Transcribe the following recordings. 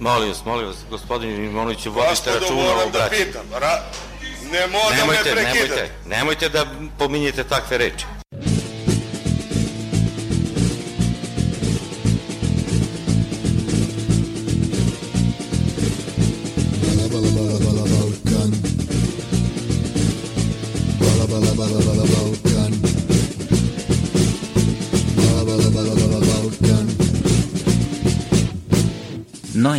Molim vas, molim vas, gospodin Mimonović, vodite računa o moram da braći. pitam. Ra... Nemoj da me Nemojte, prekidate. nemojte, nemojte da pominjete takve reči.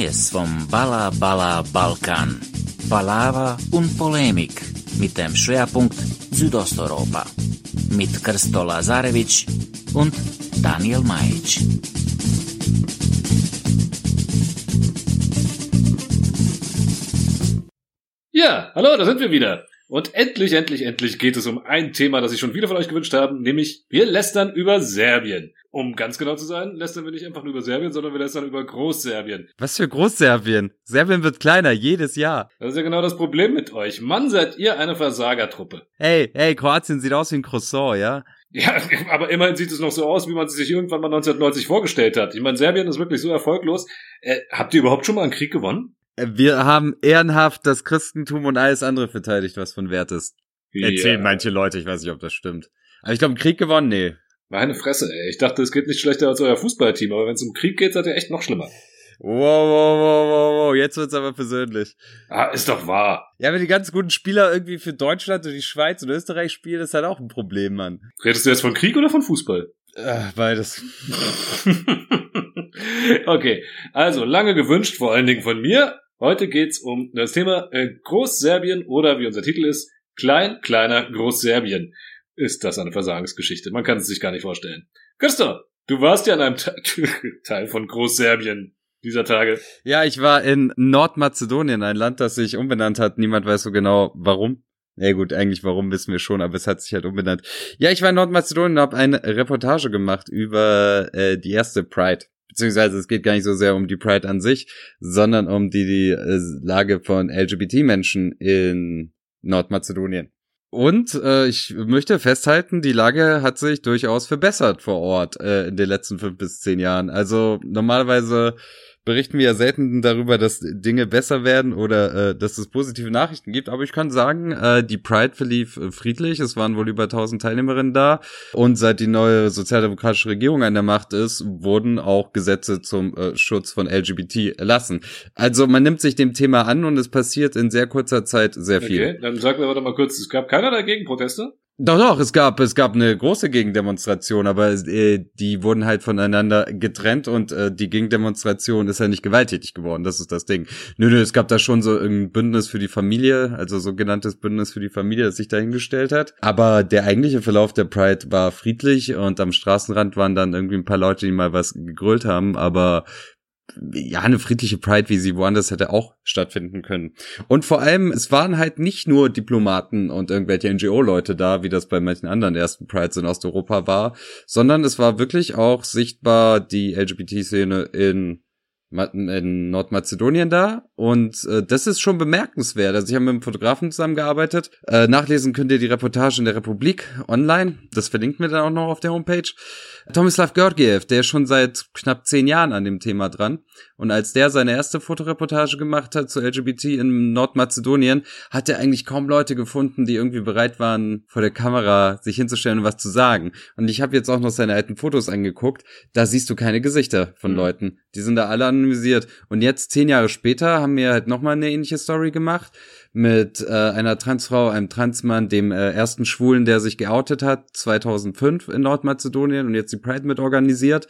Neues vom Balla Balla Balkan. Palaver und Polemik mit dem Schwerpunkt Südosteuropa. Mit Krsto Lazarevic und Daniel Majic. Ja, hallo, da sind wir wieder. Und endlich, endlich, endlich geht es um ein Thema, das sich schon viele von euch gewünscht haben, nämlich wir lästern über Serbien. Um ganz genau zu sein, lästern wir nicht einfach nur über Serbien, sondern wir lästern über Großserbien. Was für Großserbien? Serbien wird kleiner, jedes Jahr. Das ist ja genau das Problem mit euch. Mann, seid ihr eine Versagertruppe. Hey, hey, Kroatien sieht aus wie ein Croissant, ja? Ja, aber immerhin sieht es noch so aus, wie man es sich irgendwann mal 1990 vorgestellt hat. Ich meine, Serbien ist wirklich so erfolglos. Äh, habt ihr überhaupt schon mal einen Krieg gewonnen? Wir haben ehrenhaft das Christentum und alles andere verteidigt, was von Wert ist. Erzählen Ja. manche Leute, ich weiß nicht, ob das stimmt. Aber ich glaube, Krieg gewonnen, nee. Meine Fresse, ey. Ich dachte, es geht nicht schlechter als euer Fußballteam, aber wenn es um Krieg geht, seid ihr echt noch schlimmer. Wow, wow, wow, wow, wow, jetzt wird's aber persönlich. Ah, ist doch wahr. Ja, wenn die ganz guten Spieler irgendwie für Deutschland und die Schweiz und Österreich spielen, ist halt auch ein Problem, Mann. Redest du jetzt von Krieg oder von Fußball? Äh, beides. okay, also lange gewünscht, vor allen Dingen von mir. Heute geht's um das Thema äh, Großserbien oder wie unser Titel ist, Klein, kleiner Großserbien. Ist das eine Versagensgeschichte? Man kann es sich gar nicht vorstellen. Christoph, du warst ja in einem Te Teil von Großserbien dieser Tage. Ja, ich war in Nordmazedonien, ein Land, das sich umbenannt hat. Niemand weiß so genau, warum. Ja gut, eigentlich warum wissen wir schon, aber es hat sich halt umbenannt. Ja, ich war in Nordmazedonien und habe eine Reportage gemacht über äh, die erste Pride. Beziehungsweise es geht gar nicht so sehr um die Pride an sich, sondern um die, die äh, Lage von LGBT-Menschen in Nordmazedonien. Und äh, ich möchte festhalten, die Lage hat sich durchaus verbessert vor Ort äh, in den letzten fünf bis zehn Jahren. Also normalerweise berichten wir ja selten darüber, dass Dinge besser werden oder äh, dass es positive Nachrichten gibt. Aber ich kann sagen, äh, die Pride verlief äh, friedlich. Es waren wohl über 1000 Teilnehmerinnen da. Und seit die neue sozialdemokratische Regierung an der Macht ist, wurden auch Gesetze zum äh, Schutz von LGBT erlassen. Also man nimmt sich dem Thema an und es passiert in sehr kurzer Zeit sehr viel. Okay, dann sag mir aber doch mal kurz, es gab keiner dagegen Proteste? Doch, doch, es gab, es gab eine große Gegendemonstration, aber äh, die wurden halt voneinander getrennt und äh, die Gegendemonstration ist ja nicht gewalttätig geworden, das ist das Ding. Nö, nö, es gab da schon so ein Bündnis für die Familie, also sogenanntes Bündnis für die Familie, das sich dahingestellt hat. Aber der eigentliche Verlauf der Pride war friedlich und am Straßenrand waren dann irgendwie ein paar Leute, die mal was gegrölt haben, aber ja, eine friedliche Pride, wie sie woanders hätte auch stattfinden können. Und vor allem, es waren halt nicht nur Diplomaten und irgendwelche NGO-Leute da, wie das bei manchen anderen ersten Prides in Osteuropa war, sondern es war wirklich auch sichtbar die LGBT-Szene in in Nordmazedonien da und äh, das ist schon bemerkenswert. Also ich habe mit einem Fotografen zusammengearbeitet. Äh, nachlesen könnt ihr die Reportage in der Republik online. Das verlinkt mir dann auch noch auf der Homepage. Tomislav Georgiev, der ist schon seit knapp zehn Jahren an dem Thema dran. Und als der seine erste Fotoreportage gemacht hat zu LGBT in Nordmazedonien, hat er eigentlich kaum Leute gefunden, die irgendwie bereit waren, vor der Kamera sich hinzustellen und was zu sagen. Und ich habe jetzt auch noch seine alten Fotos angeguckt. Da siehst du keine Gesichter von Mhm. Leuten. Die sind da alle anonymisiert. Und jetzt, zehn Jahre später, haben wir halt nochmal eine ähnliche Story gemacht mit äh, einer Transfrau, einem Transmann, dem äh, ersten Schwulen, der sich geoutet hat, 2005 in Nordmazedonien und jetzt die Pride mit organisiert.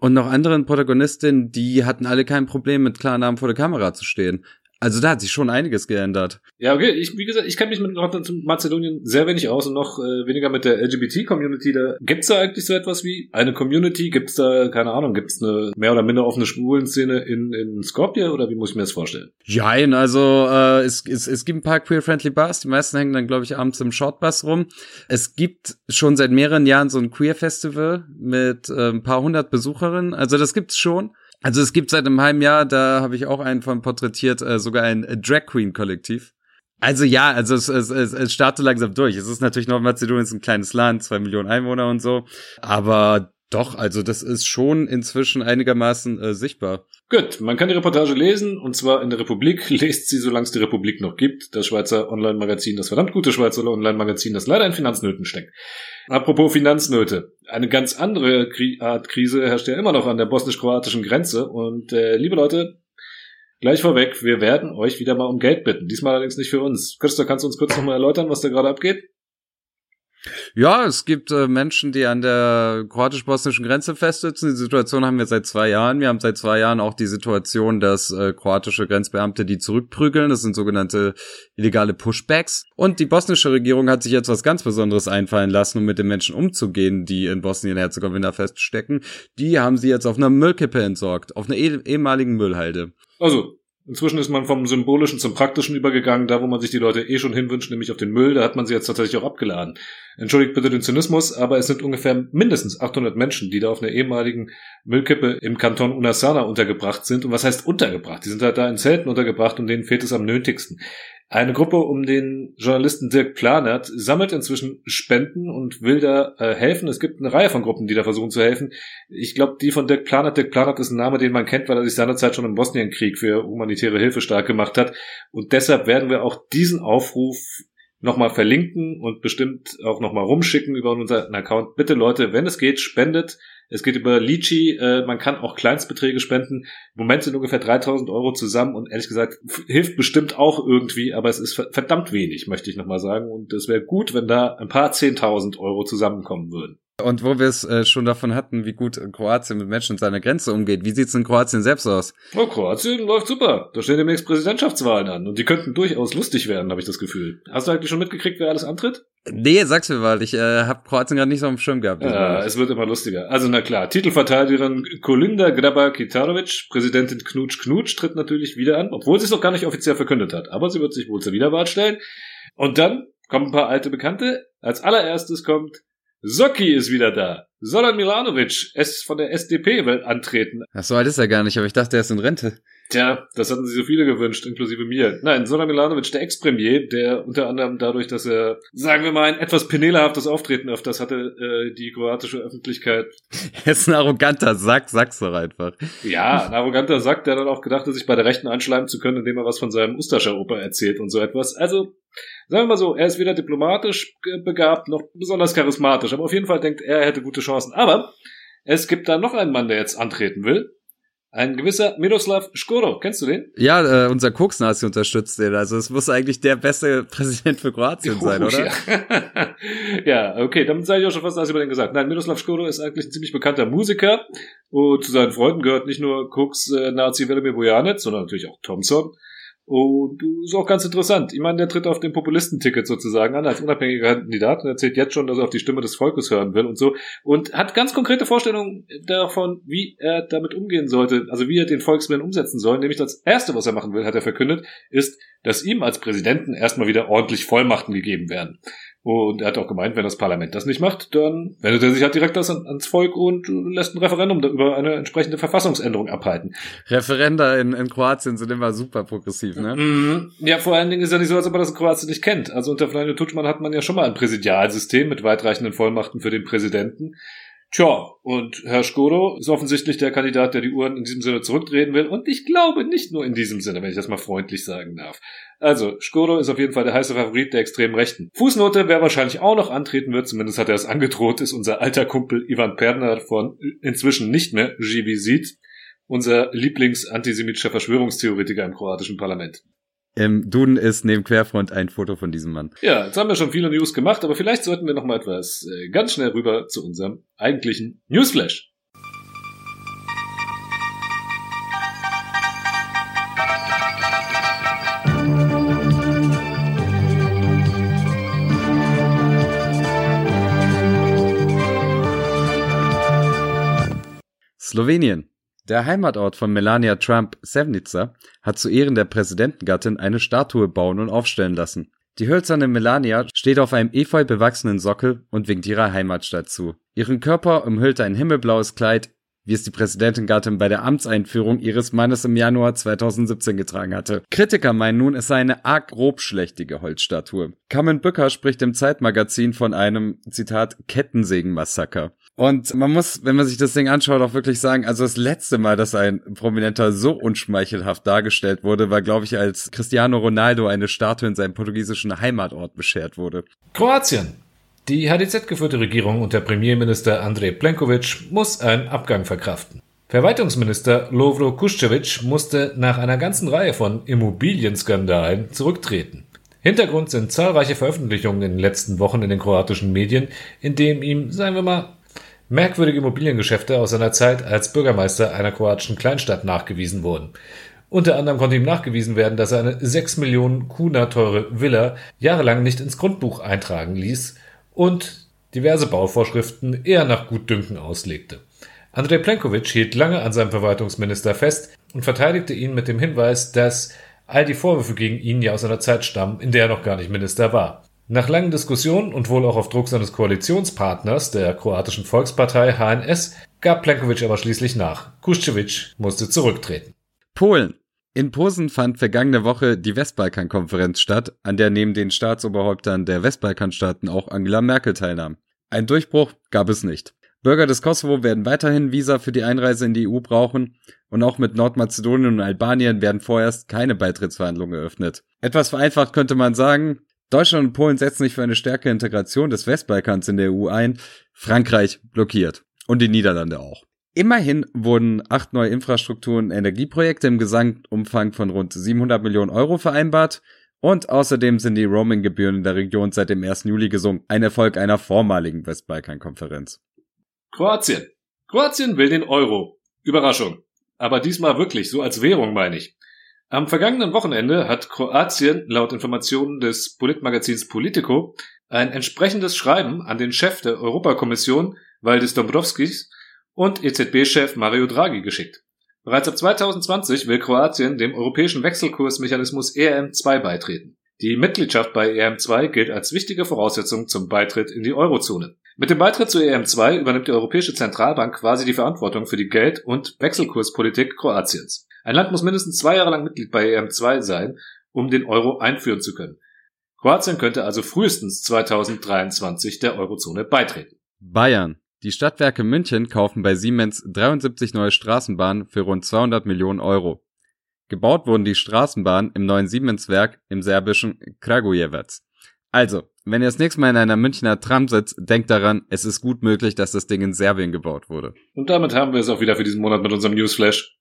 Und noch anderen Protagonistinnen, die hatten alle kein Problem mit Klarnamen vor der Kamera zu stehen. Also da hat sich schon einiges geändert. Ja, okay. Ich, wie gesagt, ich kenne mich mit Nordmazedonien sehr wenig aus und noch äh, weniger mit der LGBT-Community. Da gibt's da eigentlich so etwas wie eine Community? Gibt's da, keine Ahnung, gibt's eine mehr oder minder offene Schwulenszene in, in Skopje oder wie muss ich mir das vorstellen? Jein, also äh, es, es, es gibt ein paar queer-friendly Bars, die meisten hängen dann, glaube ich, abends im Shortbus rum. Es gibt schon seit mehreren Jahren so ein Queer-Festival mit äh, ein paar hundert Besucherinnen. Also das gibt's schon. Also es gibt seit einem halben Jahr, da habe ich auch einen von porträtiert, äh, sogar ein Drag Queen Kollektiv. Also ja, also es, es, es, es startet langsam durch. Es ist natürlich Nordmazedonien ist ein kleines Land, zwei Millionen Einwohner und so, aber Doch, also das ist schon inzwischen einigermaßen äh, sichtbar. Gut, man kann die Reportage lesen, und zwar in der Republik. Lest sie, solange es die Republik noch gibt. Das Schweizer Online-Magazin, das verdammt gute Schweizer Online-Magazin, das leider in Finanznöten steckt. Apropos Finanznöte. Eine ganz andere Art Krise herrscht ja immer noch an der bosnisch-kroatischen Grenze. Und äh, liebe Leute, gleich vorweg, wir werden euch wieder mal um Geld bitten. Diesmal allerdings nicht für uns. Christa, kannst du uns kurz nochmal erläutern, was da gerade abgeht? Ja, es gibt äh, Menschen, die an der kroatisch-bosnischen Grenze festsitzen. Die Situation haben wir seit zwei Jahren. Wir haben seit zwei Jahren auch die Situation, dass äh, kroatische Grenzbeamte die zurückprügeln. Das sind sogenannte illegale Pushbacks. Und die bosnische Regierung hat sich jetzt was ganz Besonderes einfallen lassen, um mit den Menschen umzugehen, die in Bosnien-Herzegowina feststecken. Die haben sie jetzt auf einer Müllkippe entsorgt, auf einer eh ehemaligen Müllhalde. Also, Inzwischen ist man vom Symbolischen zum Praktischen übergegangen, da wo man sich die Leute eh schon hinwünscht, nämlich auf den Müll, da hat man sie jetzt tatsächlich auch abgeladen. Entschuldigt bitte den Zynismus, aber es sind ungefähr mindestens 800 Menschen, die da auf einer ehemaligen Müllkippe im Kanton Unasana untergebracht sind. Und was heißt untergebracht? Die sind halt da in Zelten untergebracht und denen fehlt es am nötigsten. Eine Gruppe um den Journalisten Dirk Planert sammelt inzwischen Spenden und will da äh, helfen. Es gibt eine Reihe von Gruppen, die da versuchen zu helfen. Ich glaube, die von Dirk Planert, Dirk Planert ist ein Name, den man kennt, weil er sich seinerzeit schon im Bosnienkrieg für humanitäre Hilfe stark gemacht hat. Und deshalb werden wir auch diesen Aufruf nochmal verlinken und bestimmt auch nochmal rumschicken über unseren Account. Bitte Leute, wenn es geht, spendet es geht über Litchi, äh, man kann auch Kleinstbeträge spenden. Im Moment sind ungefähr 3000 Euro zusammen und ehrlich gesagt hilft bestimmt auch irgendwie, aber es ist verdammt wenig, möchte ich nochmal sagen. Und es wäre gut, wenn da ein paar 10.000 Euro zusammenkommen würden. Und wo wir es äh, schon davon hatten, wie gut Kroatien mit Menschen an seiner Grenze umgeht, wie sieht's in Kroatien selbst aus? Oh, Kroatien läuft super. Da stehen demnächst Präsidentschaftswahlen an und die könnten durchaus lustig werden, habe ich das Gefühl. Hast du eigentlich schon mitgekriegt, wer alles antritt? Nee, sag's mir mal, ich äh, habe Kroatien gerade nicht so auf dem Schirm gehabt. Ja, es wird immer lustiger. Also na klar, Titelverteidigerin Kolinda Grabar-Kitarovic, Präsidentin Knutsch Knutsch tritt natürlich wieder an, obwohl sie es noch gar nicht offiziell verkündet hat. Aber sie wird sich wohl zur Wiederwahl stellen. Und dann kommen ein paar alte Bekannte. Als allererstes kommt Socki ist wieder da. Zoran Milanovic, es von der SDP will antreten. Ach so alt ist er gar nicht, aber ich dachte, er ist in Rente. Tja, das hatten sich so viele gewünscht, inklusive mir. Nein, Zoran Milanovic, der Ex-Premier, der unter anderem dadurch, dass er, sagen wir mal, ein etwas penelehaftes Auftreten auf das hatte, äh, die kroatische Öffentlichkeit. Er ist ein arroganter Sack, sag's doch einfach. Ja, ein arroganter Sack, der dann auch gedacht hat, sich bei der Rechten anschleimen zu können, indem er was von seinem Ustascha-Oper erzählt und so etwas. Also, sagen wir mal so, er ist weder diplomatisch begabt, noch besonders charismatisch, aber auf jeden Fall denkt er, er hätte gute Chancen. Aber es gibt da noch einen Mann, der jetzt antreten will. Ein gewisser Miroslav Škoro, kennst du den? Ja, äh, unser Koksnazi unterstützt den. Also es muss eigentlich der beste Präsident für Kroatien sein, oder? Ja. ja, okay, damit sei ich auch schon fast alles über den gesagt. Nein, Miroslav Škoro ist eigentlich ein ziemlich bekannter Musiker und zu seinen Freunden gehört nicht nur Koks-Nazi äh, Velimir Bojanec, sondern natürlich auch Thompson. Und ist auch ganz interessant. Ich meine, der tritt auf dem Populistenticket sozusagen an als unabhängiger Kandidat und erzählt jetzt schon, dass er auf die Stimme des Volkes hören will und so. Und hat ganz konkrete Vorstellungen davon, wie er damit umgehen sollte, also wie er den Volkswillen umsetzen soll. Nämlich das Erste, was er machen will, hat er verkündet, ist, dass ihm als Präsidenten erstmal wieder ordentlich Vollmachten gegeben werden. Und er hat auch gemeint, wenn das Parlament das nicht macht, dann wendet er sich halt direkt das ans Volk und lässt ein Referendum über eine entsprechende Verfassungsänderung abhalten. Referenda in, in Kroatien sind immer super progressiv, ne? Mhm. Ja, vor allen Dingen ist ja nicht so, als ob er das in Kroatien nicht kennt. Also unter Vladimir Tutschmann hat man ja schon mal ein Präsidialsystem mit weitreichenden Vollmachten für den Präsidenten. Tja, und Herr Skodo ist offensichtlich der Kandidat, der die Uhren in diesem Sinne zurückdrehen will. Und ich glaube nicht nur in diesem Sinne, wenn ich das mal freundlich sagen darf. Also, Skodo ist auf jeden Fall der heiße Favorit der extremen Rechten. Fußnote, wer wahrscheinlich auch noch antreten wird, zumindest hat er es angedroht, ist unser alter Kumpel Ivan Perner von inzwischen nicht mehr Givisit, unser Lieblings-antisemitischer Verschwörungstheoretiker im kroatischen Parlament. Im Duden ist neben Querfront ein Foto von diesem Mann. Ja, jetzt haben wir schon viele News gemacht, aber vielleicht sollten wir noch mal etwas äh, ganz schnell rüber zu unserem eigentlichen Newsflash. Slowenien. Der Heimatort von Melania Trump, Sevnica, hat zu Ehren der Präsidentengattin eine Statue bauen und aufstellen lassen. Die hölzerne Melania steht auf einem efeu bewachsenen Sockel und winkt ihrer Heimatstadt zu. Ihren Körper umhüllt ein himmelblaues Kleid, wie es die Präsidentin Gattin bei der Amtseinführung ihres Mannes im Januar 2017 getragen hatte. Kritiker meinen nun, es sei eine arg grobschlächtige Holzstatue. Carmen Bücker spricht im Zeitmagazin von einem, Zitat, Kettensägenmassaker. Und man muss, wenn man sich das Ding anschaut, auch wirklich sagen, also das letzte Mal, dass ein Prominenter so unschmeichelhaft dargestellt wurde, war, glaube ich, als Cristiano Ronaldo eine Statue in seinem portugiesischen Heimatort beschert wurde. Kroatien. Die HDZ-geführte Regierung unter Premierminister Andrej Plenković muss einen Abgang verkraften. Verwaltungsminister Lovro Kuščević musste nach einer ganzen Reihe von Immobilienskandalen zurücktreten. Hintergrund sind zahlreiche Veröffentlichungen in den letzten Wochen in den kroatischen Medien, in denen ihm, sagen wir mal, merkwürdige Immobiliengeschäfte aus seiner Zeit als Bürgermeister einer kroatischen Kleinstadt nachgewiesen wurden. Unter anderem konnte ihm nachgewiesen werden, dass er eine 6 Millionen Kuna teure Villa jahrelang nicht ins Grundbuch eintragen ließ und diverse Bauvorschriften eher nach Gutdünken auslegte. Andrej Plenković hielt lange an seinem Verwaltungsminister fest und verteidigte ihn mit dem Hinweis, dass all die Vorwürfe gegen ihn ja aus einer Zeit stammen, in der er noch gar nicht Minister war. Nach langen Diskussionen und wohl auch auf Druck seines Koalitionspartners, der kroatischen Volkspartei HNS, gab Plenković aber schließlich nach. Kuschewitsch musste zurücktreten. Polen. In Posen fand vergangene Woche die Westbalkan-Konferenz statt, an der neben den Staatsoberhäuptern der Westbalkanstaaten auch Angela Merkel teilnahm. Ein Durchbruch gab es nicht. Bürger des Kosovo werden weiterhin Visa für die Einreise in die EU brauchen und auch mit Nordmazedonien und Albanien werden vorerst keine Beitrittsverhandlungen eröffnet. Etwas vereinfacht könnte man sagen, Deutschland und Polen setzen sich für eine stärkere Integration des Westbalkans in der EU ein, Frankreich blockiert und die Niederlande auch. Immerhin wurden acht neue Infrastruktur- und Energieprojekte im Gesamtumfang von rund 700 Millionen Euro vereinbart und außerdem sind die Roaming-Gebühren in der Region seit dem 1. Juli gesunken, ein Erfolg einer vormaligen Westbalkan-Konferenz. Kroatien. Kroatien will den Euro. Überraschung. Aber diesmal wirklich, so als Währung meine ich. Am vergangenen Wochenende hat Kroatien laut Informationen des Politmagazins Politico ein entsprechendes Schreiben an den Chef der Europakommission, Valdis Dombrovskis, und EZB-Chef Mario Draghi geschickt. Bereits ab 2020 will Kroatien dem europäischen Wechselkursmechanismus ERM2 beitreten. Die Mitgliedschaft bei ERM2 gilt als wichtige Voraussetzung zum Beitritt in die Eurozone. Mit dem Beitritt zu ERM2 übernimmt die Europäische Zentralbank quasi die Verantwortung für die Geld- und Wechselkurspolitik Kroatiens. Ein Land muss mindestens zwei Jahre lang Mitglied bei EM2 sein, um den Euro einführen zu können. Kroatien könnte also frühestens 2023 der Eurozone beitreten. Bayern. Die Stadtwerke München kaufen bei Siemens 73 neue Straßenbahnen für rund 200 Millionen Euro. Gebaut wurden die Straßenbahnen im neuen Siemens-Werk im serbischen Kragujevac. Also, wenn ihr das nächste Mal in einer Münchner Tram sitzt, denkt daran, es ist gut möglich, dass das Ding in Serbien gebaut wurde. Und damit haben wir es auch wieder für diesen Monat mit unserem Newsflash.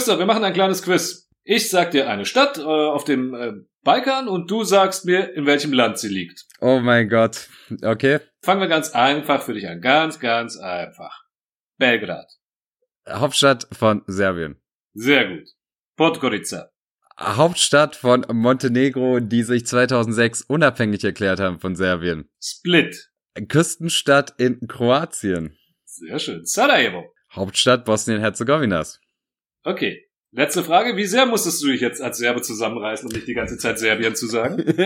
Christoph, wir machen ein kleines Quiz. Ich sag dir eine Stadt äh, auf dem äh, Balkan und du sagst mir, in welchem Land sie liegt. Oh mein Gott. Okay. Fangen wir ganz einfach für dich an. Ganz, ganz einfach. Belgrad. Hauptstadt von Serbien. Sehr gut. Podgorica. Hauptstadt von Montenegro, die sich 2006 unabhängig erklärt haben von Serbien. Split. Küstenstadt in Kroatien. Sehr schön. Sarajevo. Hauptstadt Bosnien-Herzegowinας. Okay. Letzte Frage. Wie sehr musstest du dich jetzt als Serbe zusammenreißen, um nicht die ganze Zeit Serbien zu sagen?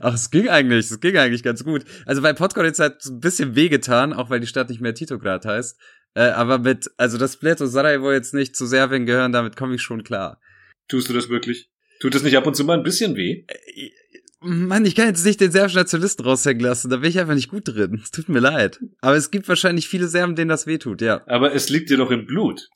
Ach, es ging eigentlich, es ging eigentlich ganz gut. Also bei Podgorica hat es ein bisschen wehgetan, auch weil die Stadt nicht mehr Titograd heißt. Äh, aber mit, also das und Sarajevo jetzt nicht zu Serbien gehören, damit komme ich schon klar. Tust du das wirklich? Tut es nicht ab und zu mal ein bisschen weh? Mann, ich kann jetzt nicht den serbischen Nationalisten raushängen lassen, da bin ich einfach nicht gut drin. Es tut mir leid. Aber es gibt wahrscheinlich viele Serben, denen das wehtut, ja. Aber es liegt dir doch im Blut.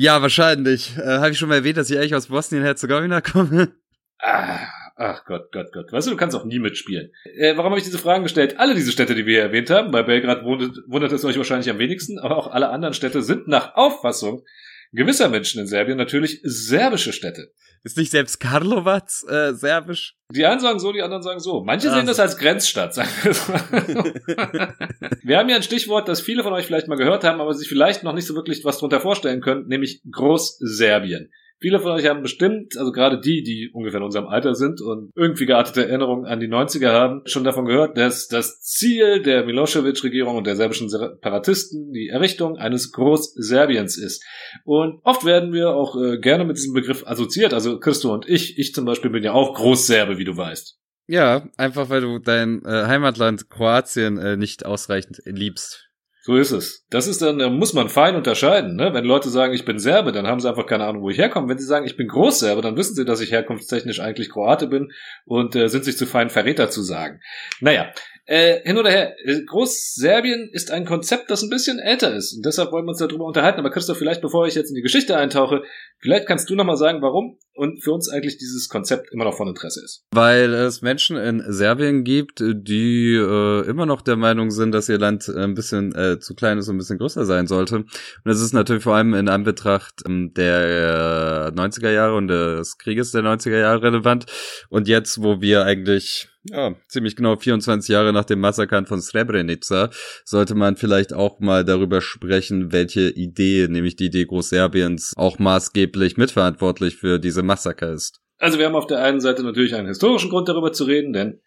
Ja, wahrscheinlich. Äh, Habe ich schon mal erwähnt, dass ich eigentlich aus Bosnien-Herzegowina komme? Ah, ach Gott, Gott, Gott. Weißt du, du kannst auch nie mitspielen. Äh, warum habe ich diese Fragen gestellt? Alle diese Städte, die wir hier erwähnt haben, bei Belgrad wundert, wundert es euch wahrscheinlich am wenigsten, aber auch alle anderen Städte sind nach Auffassung gewisser Menschen in Serbien natürlich serbische Städte. Ist nicht selbst Karlovac äh, serbisch? Die einen sagen so, die anderen sagen so. Manche Ah, sehen das als Grenzstadt, sagen wir so. Wir haben hier ein Stichwort, das viele von euch vielleicht mal gehört haben, aber sich vielleicht noch nicht so wirklich was drunter vorstellen können, nämlich Großserbien. Viele von euch haben bestimmt, also gerade die, die ungefähr in unserem Alter sind und irgendwie geartete Erinnerungen an die 90er haben, schon davon gehört, dass das Ziel der Milosevic-Regierung und der serbischen Separatisten die Errichtung eines Groß-Serbiens ist. Und oft werden wir auch äh, gerne mit diesem Begriff assoziiert, also Christo und ich. Ich zum Beispiel bin ja auch Großserbe, wie du weißt. Ja, einfach weil du dein äh, Heimatland Kroatien äh, nicht ausreichend liebst. So ist es. Das ist dann, da muss man fein unterscheiden. Ne? Wenn Leute sagen, ich bin Serbe, dann haben sie einfach keine Ahnung, wo ich herkomme. Wenn sie sagen, ich bin Großserbe, dann wissen sie, dass ich herkunftstechnisch eigentlich Kroate bin und äh, sind sich zu fein, Verräter zu sagen. Naja, äh, hin oder her, äh, Großserbien ist ein Konzept, das ein bisschen älter ist. Und deshalb wollen wir uns darüber unterhalten. Aber Christoph, vielleicht bevor ich jetzt in die Geschichte eintauche, vielleicht kannst du nochmal sagen, warum und für uns eigentlich dieses Konzept immer noch von Interesse ist. Weil es Menschen in Serbien gibt, die äh, immer noch der Meinung sind, dass ihr Land ein bisschen äh, zu klein ist und ein bisschen größer sein sollte. Und das ist natürlich vor allem in Anbetracht ähm, der 90er Jahre und des Krieges der 90er Jahre relevant. Und jetzt, wo wir eigentlich ja, ziemlich genau 24 Jahre nach dem Massakern von Srebrenica sollte man vielleicht auch mal darüber sprechen, welche Idee, nämlich die Idee Großserbiens, auch maßgeblich mitverantwortlich für diese Massaker ist. Also wir haben auf der einen Seite natürlich einen historischen Grund darüber zu reden, denn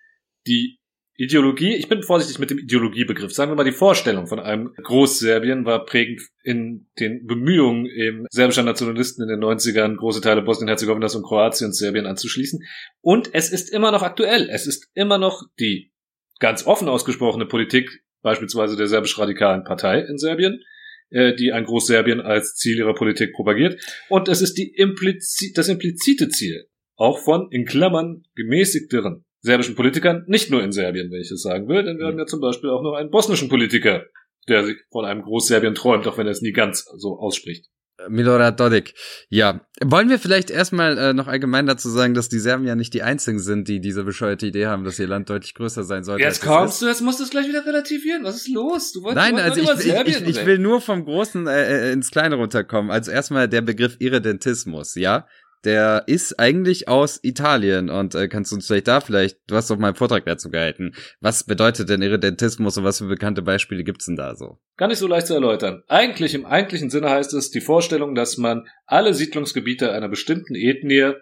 die Ideologie, ich bin vorsichtig mit dem Ideologiebegriff, sagen wir mal, die Vorstellung von einem Großserbien war prägend in den Bemühungen eben serbischer Nationalisten in den 90ern, große Teile Bosnien-Herzegowinas und Kroatiens Serbien anzuschließen. Und es ist immer noch aktuell. Es ist immer noch die ganz offen ausgesprochene Politik, beispielsweise der serbisch-radikalen Partei in Serbien, die ein Großserbien als Ziel ihrer Politik propagiert. Und es ist die implizi das implizite Ziel, auch von, in Klammern, gemäßigteren serbischen Politikern, nicht nur in Serbien, wenn ich das sagen will, denn wir haben ja zum Beispiel auch noch einen bosnischen Politiker, der sich von einem Großserbien träumt, auch wenn er es nie ganz so ausspricht. Milorad Dodik. Ja, wollen wir vielleicht erstmal äh, noch allgemein dazu sagen, dass die Serben ja nicht die einzigen sind, die diese bescheuerte Idee haben, dass ihr Land deutlich größer sein sollte. Jetzt kommst du, jetzt musst du es gleich wieder relativieren. Was ist los? Du wolltest, Nein, du also ich, ich, ich, ich will nur vom Großen äh, äh, ins Kleine runterkommen. Also erstmal der Begriff Irredentismus, ja? Der ist eigentlich aus Italien und äh, kannst du uns vielleicht da vielleicht, du hast doch mal einen Vortrag dazu gehalten. Was bedeutet denn Irredentismus und was für bekannte Beispiele gibt's denn da so? Gar nicht so leicht zu erläutern. Eigentlich im eigentlichen Sinne heißt es die Vorstellung, dass man alle Siedlungsgebiete einer bestimmten Ethnie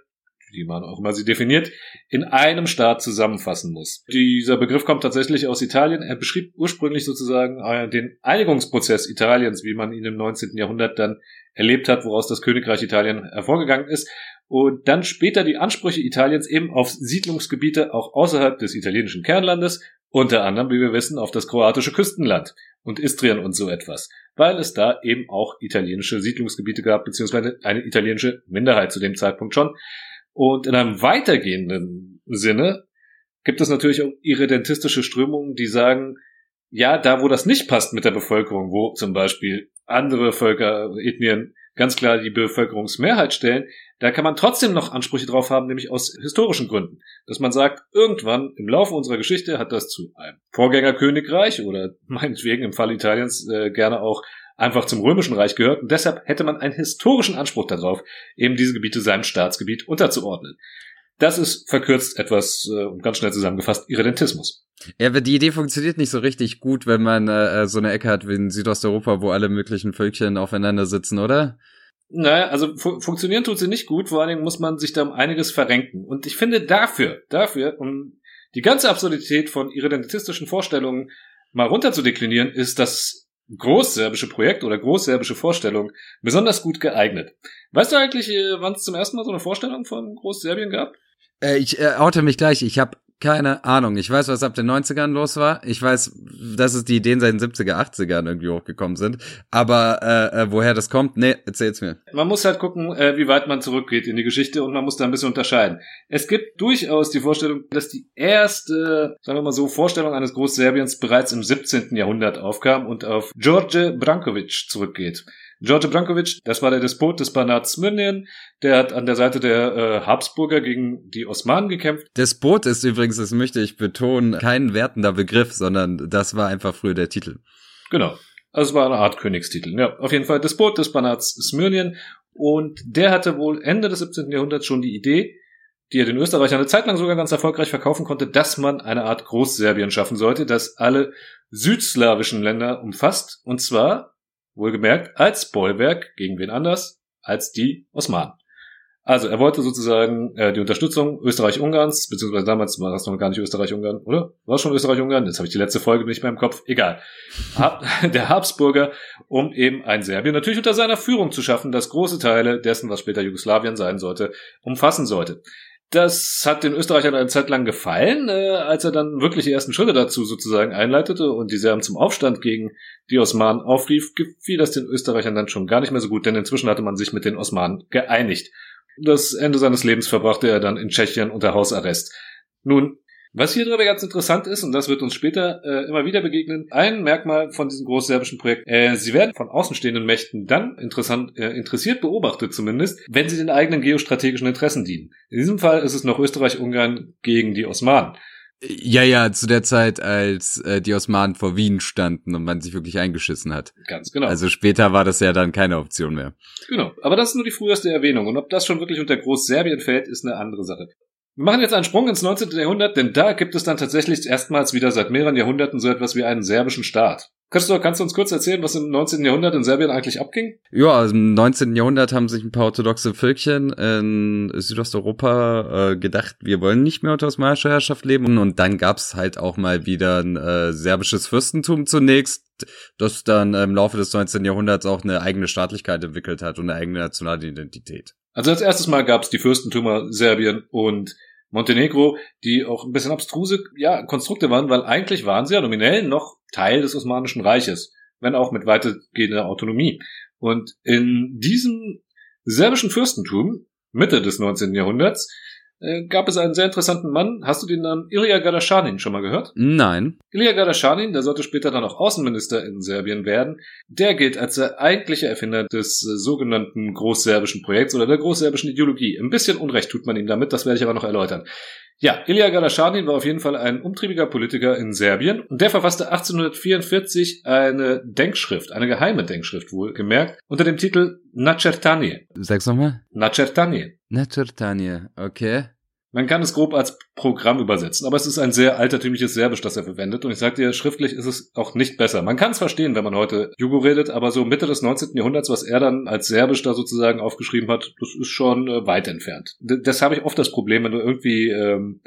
wie man auch immer sie definiert, in einem Staat zusammenfassen muss. Dieser Begriff kommt tatsächlich aus Italien. Er beschrieb ursprünglich sozusagen äh, den Einigungsprozess Italiens, wie man ihn im 19. Jahrhundert dann erlebt hat, woraus das Königreich Italien hervorgegangen ist und dann später die Ansprüche Italiens eben auf Siedlungsgebiete auch außerhalb des italienischen Kernlandes, unter anderem, wie wir wissen, auf das kroatische Küstenland und Istrien und so etwas, weil es da eben auch italienische Siedlungsgebiete gab, beziehungsweise eine italienische Minderheit zu dem Zeitpunkt schon. Und in einem weitergehenden Sinne gibt es natürlich auch irredentistische Strömungen, die sagen, ja, da wo das nicht passt mit der Bevölkerung, wo zum Beispiel andere Völker, Ethnien ganz klar die Bevölkerungsmehrheit stellen, da kann man trotzdem noch Ansprüche drauf haben, nämlich aus historischen Gründen. Dass man sagt, irgendwann im Laufe unserer Geschichte hat das zu einem Vorgängerkönigreich oder meinetwegen im Fall Italiens äh, gerne auch einfach zum Römischen Reich gehört und deshalb hätte man einen historischen Anspruch darauf, eben diese Gebiete seinem Staatsgebiet unterzuordnen. Das ist verkürzt etwas äh, und ganz schnell zusammengefasst Irredentismus. Ja, aber die Idee funktioniert nicht so richtig gut, wenn man äh, so eine Ecke hat wie in Südosteuropa, wo alle möglichen Völkchen aufeinander sitzen, oder? Naja, also fu funktionieren tut sie nicht gut, vor allen Dingen muss man sich da um einiges verrenken. Und ich finde dafür, dafür, um die ganze Absurdität von irredentistischen Vorstellungen mal runterzudeklinieren, ist das großserbische Projekt oder großserbische Vorstellung besonders gut geeignet. Weißt du eigentlich, äh, wann es zum ersten Mal so eine Vorstellung von Großserbien gab? Äh, ich äh, oute mich gleich. Ich habe keine Ahnung. Ich weiß, was ab den 90ern los war. Ich weiß, dass es die Ideen seit den 70er, 80ern irgendwie hochgekommen sind. Aber äh, äh, woher das kommt, nee, erzähl's mir. Man muss halt gucken, äh, wie weit man zurückgeht in die Geschichte und man muss da ein bisschen unterscheiden. Es gibt durchaus die Vorstellung, dass die erste, sagen wir mal so, Vorstellung eines Großserbiens bereits im 17. Jahrhundert aufkam und auf George Brankovic zurückgeht. George Brankovic, das war der Despot des Banats Smyrnien, der hat an der Seite der äh, Habsburger gegen die Osmanen gekämpft. Despot ist übrigens, das möchte ich betonen, kein wertender Begriff, sondern das war einfach früher der Titel. Genau. Also es war eine Art Königstitel. Ja, auf jeden Fall Despot des Banats Smyrnien. Und der hatte wohl Ende des 17. Jahrhunderts schon die Idee, die er den Österreichern eine Zeit lang sogar ganz erfolgreich verkaufen konnte, dass man eine Art Großserbien schaffen sollte, das alle südslawischen Länder umfasst. Und zwar Wohlgemerkt als Bollwerk gegen wen anders als die Osmanen. Also er wollte sozusagen äh, die Unterstützung Österreich-Ungarns, beziehungsweise damals war das noch gar nicht Österreich-Ungarn, oder? War es schon Österreich-Ungarn? Jetzt habe ich die letzte Folge nicht mehr im Kopf. Egal. Der Habsburger, um eben ein Serbien natürlich unter seiner Führung zu schaffen, das große Teile dessen, was später Jugoslawien sein sollte, umfassen sollte. Das hat den Österreichern eine Zeit lang gefallen, äh, als er dann wirklich die ersten Schritte dazu sozusagen einleitete und die Serben zum Aufstand gegen die Osmanen aufrief, gefiel das den Österreichern dann schon gar nicht mehr so gut, denn inzwischen hatte man sich mit den Osmanen geeinigt. Das Ende seines Lebens verbrachte er dann in Tschechien unter Hausarrest. Nun, was hier dabei ganz interessant ist, und das wird uns später äh, immer wieder begegnen, ein Merkmal von diesem großserbischen Projekt, äh, sie werden von außenstehenden Mächten dann interessant, äh, interessiert beobachtet zumindest, wenn sie den eigenen geostrategischen Interessen dienen. In diesem Fall ist es noch Österreich-Ungarn gegen die Osmanen. Ja, ja, zu der Zeit, als äh, die Osmanen vor Wien standen und man sich wirklich eingeschissen hat. Ganz genau. Also später war das ja dann keine Option mehr. Genau. Aber das ist nur die früheste Erwähnung. Und ob das schon wirklich unter Großserbien fällt, ist eine andere Sache. Wir machen jetzt einen Sprung ins 19. Jahrhundert, denn da gibt es dann tatsächlich erstmals wieder seit mehreren Jahrhunderten so etwas wie einen serbischen Staat. Christoph, kannst du uns kurz erzählen, was im 19. Jahrhundert in Serbien eigentlich abging? Ja, also im 19. Jahrhundert haben sich ein paar orthodoxe Völkchen in Südosteuropa äh, gedacht, wir wollen nicht mehr unter osmanischer Herrschaft leben. Und dann gab's halt auch mal wieder ein äh, serbisches Fürstentum zunächst, das dann im Laufe des 19. Jahrhunderts auch eine eigene Staatlichkeit entwickelt hat und eine eigene nationale Identität. Also als erstes Mal gab's die Fürstentümer Serbien und Montenegro, die auch ein bisschen abstruse ja, Konstrukte waren, weil eigentlich waren sie ja nominell noch Teil des Osmanischen Reiches, wenn auch mit weitergehender Autonomie. Und in diesem serbischen Fürstentum, Mitte des 19. Jahrhunderts, äh, gab es einen sehr interessanten Mann. Hast du den Namen Ilya Gadaschanin schon mal gehört? Nein. Ilya Gadaschanin, der sollte später dann auch Außenminister in Serbien werden, der gilt als der eigentliche Erfinder des äh, sogenannten großserbischen Projekts oder der großserbischen Ideologie. Ein bisschen Unrecht tut man ihm damit, das werde ich aber noch erläutern. Ja, Ilya Gadaschanin war auf jeden Fall ein umtriebiger Politiker in Serbien und der verfasste 1844 eine Denkschrift, eine geheime Denkschrift wohl gemerkt, unter dem Titel Nacertanie. Sag's nochmal. Nacertanie. Naturtanie, okay. Man kann es grob als Programm übersetzen, aber es ist ein sehr altertümliches Serbisch, das er verwendet. Und ich sage dir, schriftlich ist es auch nicht besser. Man kann es verstehen, wenn man heute Jugo redet, aber so Mitte des 19. Jahrhunderts, was er dann als Serbisch da sozusagen aufgeschrieben hat, das ist schon äh, weit entfernt. D das habe ich oft das Problem, wenn du irgendwie ähm,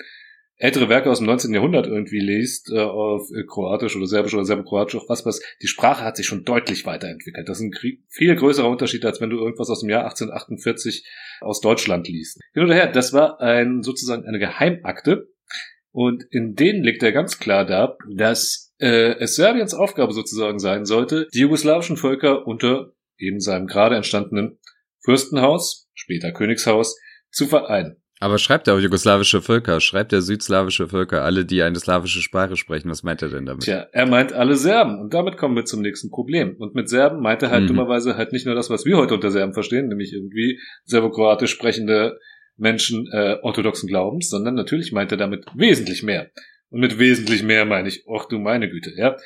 ältere Werke aus dem 19. Jahrhundert irgendwie liest, äh, auf äh, Kroatisch oder Serbisch oder Serbokroatisch, auch was was, die Sprache hat sich schon deutlich weiterentwickelt. Das ist ein viel größerer Unterschied, als wenn du irgendwas aus dem Jahr 1848 aus Deutschland liest. Hin oder her, das war ein sozusagen eine Geheimakte und in denen legt er ganz klar dar, dass äh, es Serbiens Aufgabe sozusagen sein sollte, die jugoslawischen Völker unter eben seinem gerade entstandenen Fürstenhaus, später Königshaus, zu vereinen. Aber schreibt er auch jugoslawische Völker, schreibt er südslawische Völker, alle, die eine slawische Sprache sprechen. Was meint er denn damit? Tja, er meint alle Serben. Und damit kommen wir zum nächsten Problem. Und mit Serben meint er halt Mhm. dummerweise halt nicht nur das, was wir heute unter Serben verstehen, nämlich irgendwie serbokroatisch sprechende Menschen äh, orthodoxen Glaubens, sondern natürlich meint er damit wesentlich mehr. Und mit wesentlich mehr meine ich, ach du meine Güte, ja,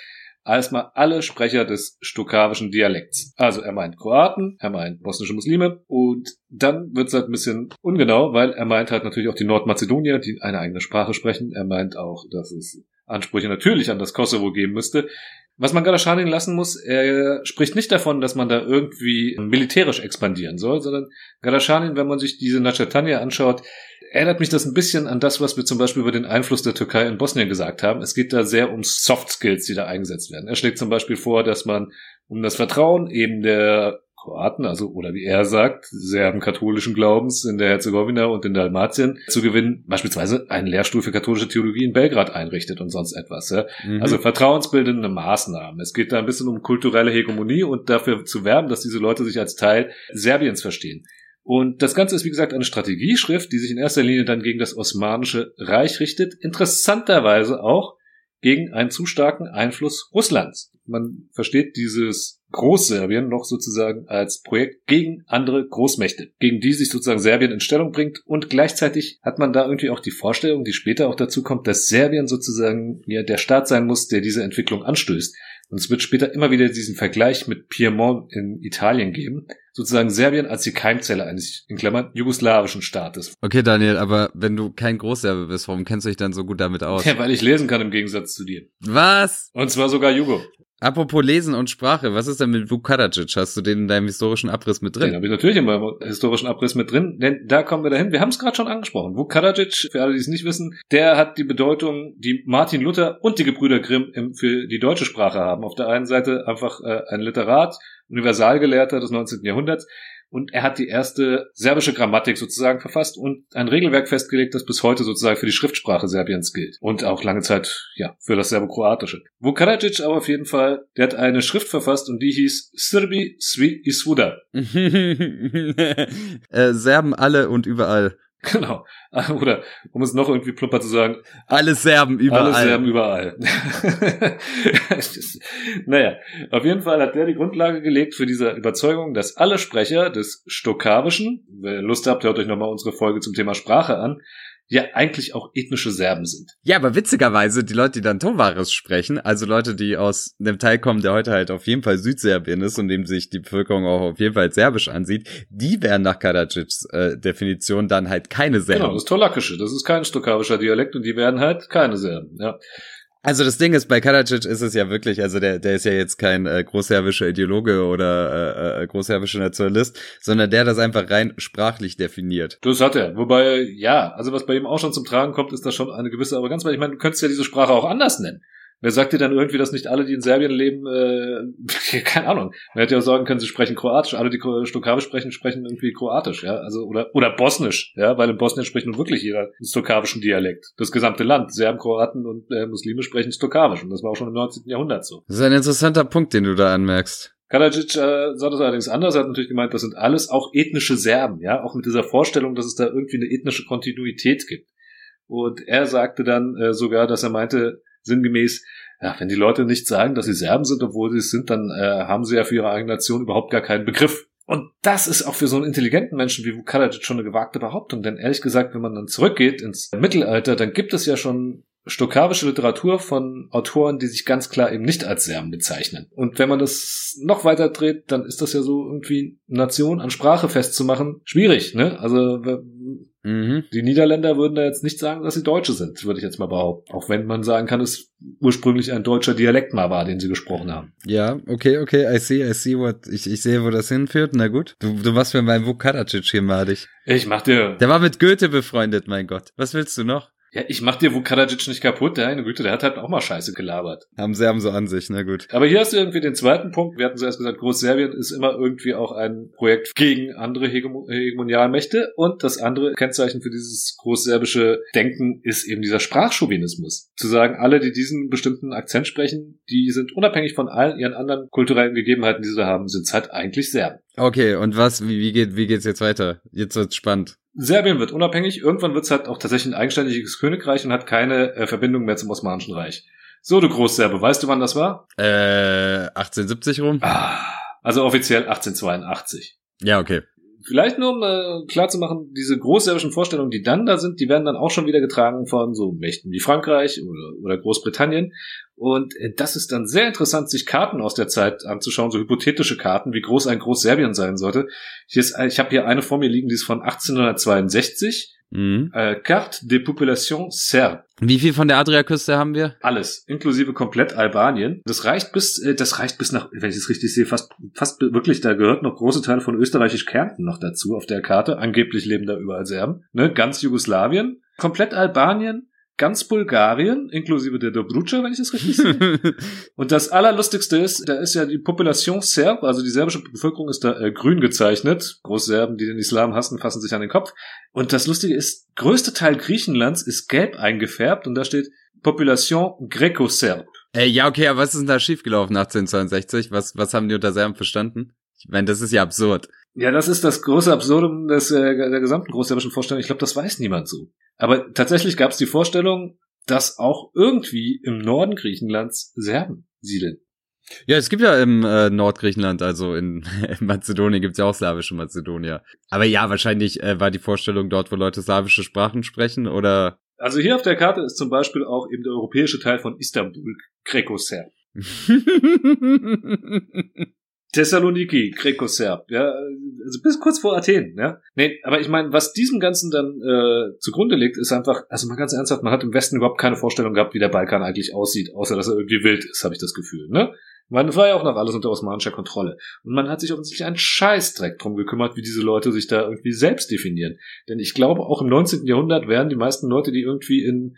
als alle Sprecher des stokawischen Dialekts. Also er meint Kroaten, er meint bosnische Muslime und dann wird es halt ein bisschen ungenau, weil er meint halt natürlich auch die Nordmazedonier, die eine eigene Sprache sprechen. Er meint auch, dass es Ansprüche natürlich an das Kosovo geben müsste. Was man Gadaschanin lassen muss, er spricht nicht davon, dass man da irgendwie militärisch expandieren soll, sondern Gadaschanin, wenn man sich diese Nachatania anschaut, erinnert mich das ein bisschen an das, was wir zum Beispiel über den Einfluss der Türkei in Bosnien gesagt haben. Es geht da sehr um Soft Skills, die da eingesetzt werden. Er schlägt zum Beispiel vor, dass man um das Vertrauen eben der Kroaten, also oder wie er sagt, Serben katholischen Glaubens in der Herzegowina und in Dalmatien zu gewinnen, beispielsweise einen Lehrstuhl für katholische Theologie in Belgrad einrichtet und sonst etwas. Ja? Mhm. Also vertrauensbildende Maßnahmen. Es geht da ein bisschen um kulturelle Hegemonie und dafür zu werben, dass diese Leute sich als Teil Serbiens verstehen. Und das Ganze ist, wie gesagt, eine Strategieschrift, die sich in erster Linie dann gegen das Osmanische Reich richtet. Interessanterweise auch gegen einen zu starken Einfluss Russlands. Man versteht dieses Großserbien noch sozusagen als Projekt gegen andere Großmächte, gegen die sich sozusagen Serbien in Stellung bringt. Und gleichzeitig hat man da irgendwie auch die Vorstellung, die später auch dazu kommt, dass Serbien sozusagen ja der Staat sein muss, der diese Entwicklung anstößt. Und es wird später immer wieder diesen Vergleich mit Piemont in Italien geben. Sozusagen Serbien als die Keimzelle eines, in Klammern, jugoslawischen Staates. Okay, Daniel, aber wenn du kein Großserbe bist, warum kennst du dich dann so gut damit aus? Ja, weil ich lesen kann im Gegensatz zu dir. Was? Und zwar sogar Jugo. Apropos Lesen und Sprache, was ist denn mit Vuk Karadžić? Hast du den in deinem historischen Abriss mit Den drin? habe ich natürlich in meinem historischen Abriss mit drin, denn da kommen wir dahin. Wir haben es gerade schon angesprochen. Vuk Karadžić, für alle, die es nicht wissen, der hat die Bedeutung, die Martin Luther und die Gebrüder Grimm im, für die deutsche Sprache haben. Auf der einen Seite einfach äh, ein Literat, Universalgelehrter des 19. Jahrhunderts. Und er hat die erste serbische Grammatik sozusagen verfasst und ein Regelwerk festgelegt, das bis heute sozusagen für die Schriftsprache Serbiens gilt. Und auch lange Zeit, ja, für das Serbokroatische. Vuk Karadžić aber auf jeden Fall, der hat eine Schrift verfasst und die hieß Srbi Svi i Svuda. äh, Serben alle und überall. Genau. Oder, um es noch irgendwie plumper zu sagen, Alle Serben überall. alle Serben überall. naja, auf jeden Fall hat der die Grundlage gelegt für diese Überzeugung, dass alle Sprecher des Stokawischen, wenn ihr Lust habt, hört euch nochmal unsere Folge zum Thema Sprache an, ja eigentlich auch ethnische Serben sind. Ja, aber witzigerweise, die Leute, die dann Tovaris sprechen, also Leute, die aus einem Teil kommen, der heute halt auf jeden Fall Südserbien ist und dem sich die Bevölkerung auch auf jeden Fall serbisch ansieht, die wären nach Karadžićs äh, Definition dann halt keine Serben. Genau, das ist Tolakische, das ist kein stokawischer Dialekt und die werden halt keine Serben. Ja. Also das Ding ist, bei Karadzic ist es ja wirklich, also der, der ist ja jetzt kein äh, großserbischer Ideologe oder äh, äh, großserbischer Nationalist, sondern der das einfach rein sprachlich definiert. Das hat er. Wobei, ja, also was bei ihm auch schon zum Tragen kommt, ist da schon eine gewisse Arroganz, weil ich meine, du könntest ja diese Sprache auch anders nennen. Wer sagt dir dann irgendwie, dass nicht alle, die in Serbien leben, äh, keine Ahnung. Man hätte ja auch sagen können, sie sprechen Kroatisch. Alle, die Stokawisch sprechen, sprechen irgendwie Kroatisch, ja. Also, oder, oder Bosnisch, ja, weil in Bosnien spricht nun wirklich jeder einen stokawischen Dialekt. Das gesamte Land. Serben, Kroaten und äh, Muslime sprechen Stokawisch. Und das war auch schon im 19. Jahrhundert so. Das ist ein interessanter Punkt, den du da anmerkst. Karadzic äh, sah das allerdings anders. Er hat natürlich gemeint, das sind alles auch ethnische Serben, ja, auch mit dieser Vorstellung, dass es da irgendwie eine ethnische Kontinuität gibt. Und er sagte dann äh, sogar, dass er meinte, sinngemäß, ja, wenn die Leute nicht sagen, dass sie Serben sind, obwohl sie es sind, dann äh, haben sie ja für ihre eigene Nation überhaupt gar keinen Begriff. Und das ist auch für so einen intelligenten Menschen wie Vukadajic schon eine gewagte Behauptung. Denn ehrlich gesagt, wenn man dann zurückgeht ins Mittelalter, dann gibt es ja schon stokawische Literatur von Autoren, die sich ganz klar eben nicht als Serben bezeichnen. Und wenn man das noch weiter dreht, dann ist das ja so irgendwie Nation an Sprache festzumachen schwierig. Ne? Also Mhm. die Niederländer würden da jetzt nicht sagen, dass sie Deutsche sind, würde ich jetzt mal behaupten. Auch wenn man sagen kann, es ursprünglich ein deutscher Dialekt mal war, den sie gesprochen haben. Ja, okay, okay, I see, I see what, ich, ich sehe, wo das hinführt, na gut. Du, du machst mir meinen Vuk Karadzic hier madig. Ich mach dir, Der war mit Goethe befreundet, mein Gott. Was willst du noch? Ja, ich mach dir Vukadajic nicht kaputt, der eine Güte, der hat halt auch mal Scheiße gelabert. Haben Serben so an sich, na gut. Aber hier hast du irgendwie den zweiten Punkt. Wir hatten zuerst gesagt, Großserbien ist immer irgendwie auch ein Projekt gegen andere Hegemo Hegemonialmächte. Und das andere Kennzeichen für dieses großserbische Denken ist eben dieser Sprachchauvinismus. Zu sagen, alle, die diesen bestimmten Akzent sprechen, die sind unabhängig von allen ihren anderen kulturellen Gegebenheiten, die sie da haben, sind halt eigentlich Serben. Okay, und was, wie, wie geht, wie geht's jetzt weiter? Jetzt wird's spannend. Serbien wird unabhängig. Irgendwann wird es halt auch tatsächlich ein eigenständiges Königreich und hat keine äh, Verbindung mehr zum Osmanischen Reich. So, du Großserbe, weißt du, wann das war? Äh, 1870 rum? Ah, also offiziell 1882. Ja, okay. Vielleicht nur, um äh, klarzumachen, diese großserbischen Vorstellungen, die dann da sind, die werden dann auch schon wieder getragen von so Mächten wie Frankreich oder, oder Großbritannien. Und äh, das ist dann sehr interessant, sich Karten aus der Zeit anzuschauen, so hypothetische Karten, wie groß ein Großserbien sein sollte. Hier ist, äh, ich habe hier eine vor mir liegen, die ist von 1862. Mhm. Äh, Carte des Populations Serbe. Wie viel von der Adriaküste haben wir? Alles, inklusive komplett Albanien. Das reicht bis, äh, das reicht bis nach, wenn ich es richtig sehe, fast, fast wirklich, da gehört noch große Teile von österreichisch-Kärnten noch dazu auf der Karte. Angeblich leben da überall Serben. Ne? Ganz Jugoslawien, komplett Albanien, ganz Bulgarien, inklusive der Dobrudscha, wenn ich das richtig sehe. Und das Allerlustigste ist, da ist ja die Population Serb, also die serbische Bevölkerung ist da äh, grün gezeichnet. Großserben, die den Islam hassen, fassen sich an den Kopf. Und das Lustige ist, größte Teil Griechenlands ist gelb eingefärbt und da steht Population Greco-Serb. Ey, ja, okay, aber was ist denn da schiefgelaufen 1862? Was, was haben die unter Serben verstanden? Ich meine, das ist ja absurd. Ja, das ist das große Absurdum des, äh, der gesamten großserbischen Vorstellung. Ich glaube, das weiß niemand so. Aber tatsächlich gab es die Vorstellung, dass auch irgendwie im Norden Griechenlands Serben siedeln. Ja, es gibt ja im äh, Nordgriechenland, also in, in Mazedonien gibt's ja auch slawische Mazedonier. Aber ja, wahrscheinlich äh, war die Vorstellung dort, wo Leute slawische Sprachen sprechen, oder? Also hier auf der Karte ist zum Beispiel auch eben der europäische Teil von Istanbul Greco-Serb. Thessaloniki, Greco-Serb, ja, also bis kurz vor Athen, ja. Nee, aber ich meine, was diesem Ganzen dann äh, zugrunde liegt, ist einfach, also mal ganz ernsthaft, man hat im Westen überhaupt keine Vorstellung gehabt, wie der Balkan eigentlich aussieht, außer dass er irgendwie wild ist, habe ich das Gefühl, ne? Man war ja auch noch alles unter osmanischer Kontrolle. Und man hat sich offensichtlich einen Scheißdreck drum gekümmert, wie diese Leute sich da irgendwie selbst definieren. Denn ich glaube, auch im 19. Jahrhundert werden die meisten Leute, die irgendwie in,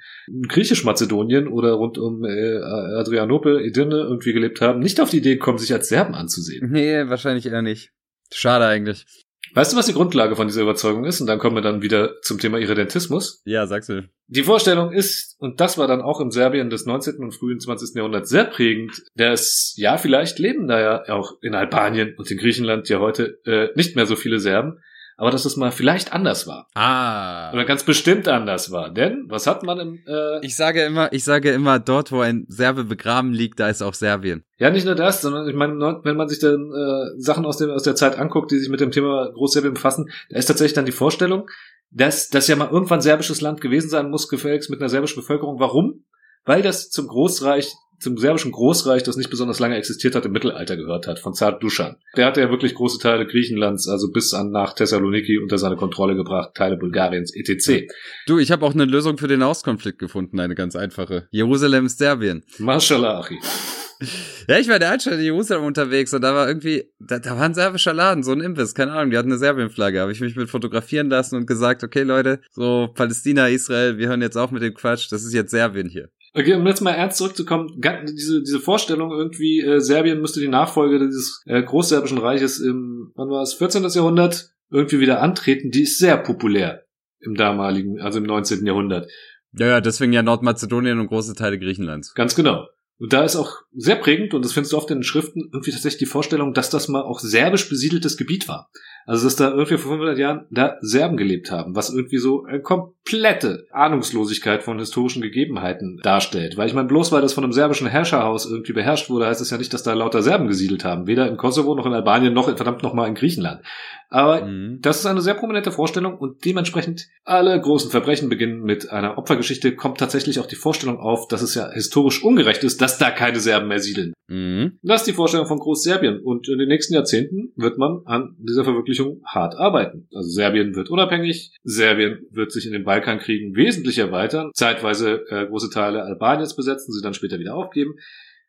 Griechisch-Mazedonien oder rund um äh, Adrianopel, Edirne irgendwie gelebt haben, nicht auf die Idee kommen, sich als Serben anzusehen. Nee, wahrscheinlich eher nicht. Schade eigentlich. Weißt du, was die Grundlage von dieser Überzeugung ist? Und dann kommen wir dann wieder zum Thema Irredentismus. Ja, sagst du. Die Vorstellung ist, und das war dann auch im Serbien des 19. und frühen 20. Jahrhunderts sehr prägend, dass, ja, vielleicht leben da ja auch in Albanien und in Griechenland ja heute äh, nicht mehr so viele Serben, aber dass es mal vielleicht anders war. Ah. Oder ganz bestimmt anders war. Denn, was hat man im... Äh, Ich sage immer, ich sage immer, dort, wo ein Serbe begraben liegt, da ist auch Serbien. ja, nicht nur das, sondern ich meine, wenn man sich dann äh, Sachen aus, dem, aus der Zeit anguckt, die sich mit dem Thema Großserbien befassen, da ist tatsächlich dann die Vorstellung, dass das ja mal irgendwann serbisches Land gewesen sein muss, gefälligst mit einer serbischen Bevölkerung. Warum? Weil das zum Großreich, zum serbischen Großreich, das nicht besonders lange existiert hat, im Mittelalter gehört hat, von Zar Duschan. Der hatte ja wirklich große Teile Griechenlands, also bis an nach Thessaloniki unter seine Kontrolle gebracht, Teile Bulgariens, etc. Du, ich habe auch eine Lösung für den Auskonflikt gefunden, eine ganz einfache. Jerusalem ist Serbien. Mashallah, Achi. Ja, ich war der Altstadt in Jerusalem unterwegs und da war irgendwie, da, da war ein serbischer Laden, so ein Imbiss, keine Ahnung, die hatten eine Serbien-Flagge. Habe ich mich mit fotografieren lassen und gesagt, okay Leute, so Palästina, Israel, wir hören jetzt auf mit dem Quatsch, das ist jetzt Serbien hier. Okay, um jetzt mal ernst zurückzukommen, diese, diese Vorstellung irgendwie, äh, Serbien müsste die Nachfolge dieses äh, Großserbischen Reiches im, wann war es, 14. Jahrhundert irgendwie wieder antreten, die ist sehr populär im damaligen, also im 19. Jahrhundert. Ja, ja, deswegen ja Nordmazedonien und große Teile Griechenlands. Ganz genau. Und da ist auch sehr prägend, und das findest du oft in den Schriften, irgendwie tatsächlich die Vorstellung, dass das mal auch serbisch besiedeltes Gebiet war. Also, dass da irgendwie vor 500 Jahren da Serben gelebt haben, was irgendwie so eine komplette Ahnungslosigkeit von historischen Gegebenheiten darstellt. Weil ich meine, bloß weil das von einem serbischen Herrscherhaus irgendwie beherrscht wurde, heißt es ja nicht, dass da lauter Serben gesiedelt haben. Weder im Kosovo, noch in Albanien, noch verdammt noch mal in Griechenland. Aber Mhm. das ist eine sehr prominente Vorstellung und dementsprechend alle großen Verbrechen beginnen mit einer Opfergeschichte, kommt tatsächlich auch die Vorstellung auf, dass es ja historisch ungerecht ist, dass da keine Serben mehr siedeln. Mhm. Das ist die Vorstellung von Großserbien und in den nächsten Jahrzehnten wird man an dieser Verwirklichung hart arbeiten. Also Serbien wird unabhängig, Serbien wird sich in den Balkankriegen wesentlich erweitern, zeitweise äh, große Teile Albaniens besetzen, sie dann später wieder aufgeben.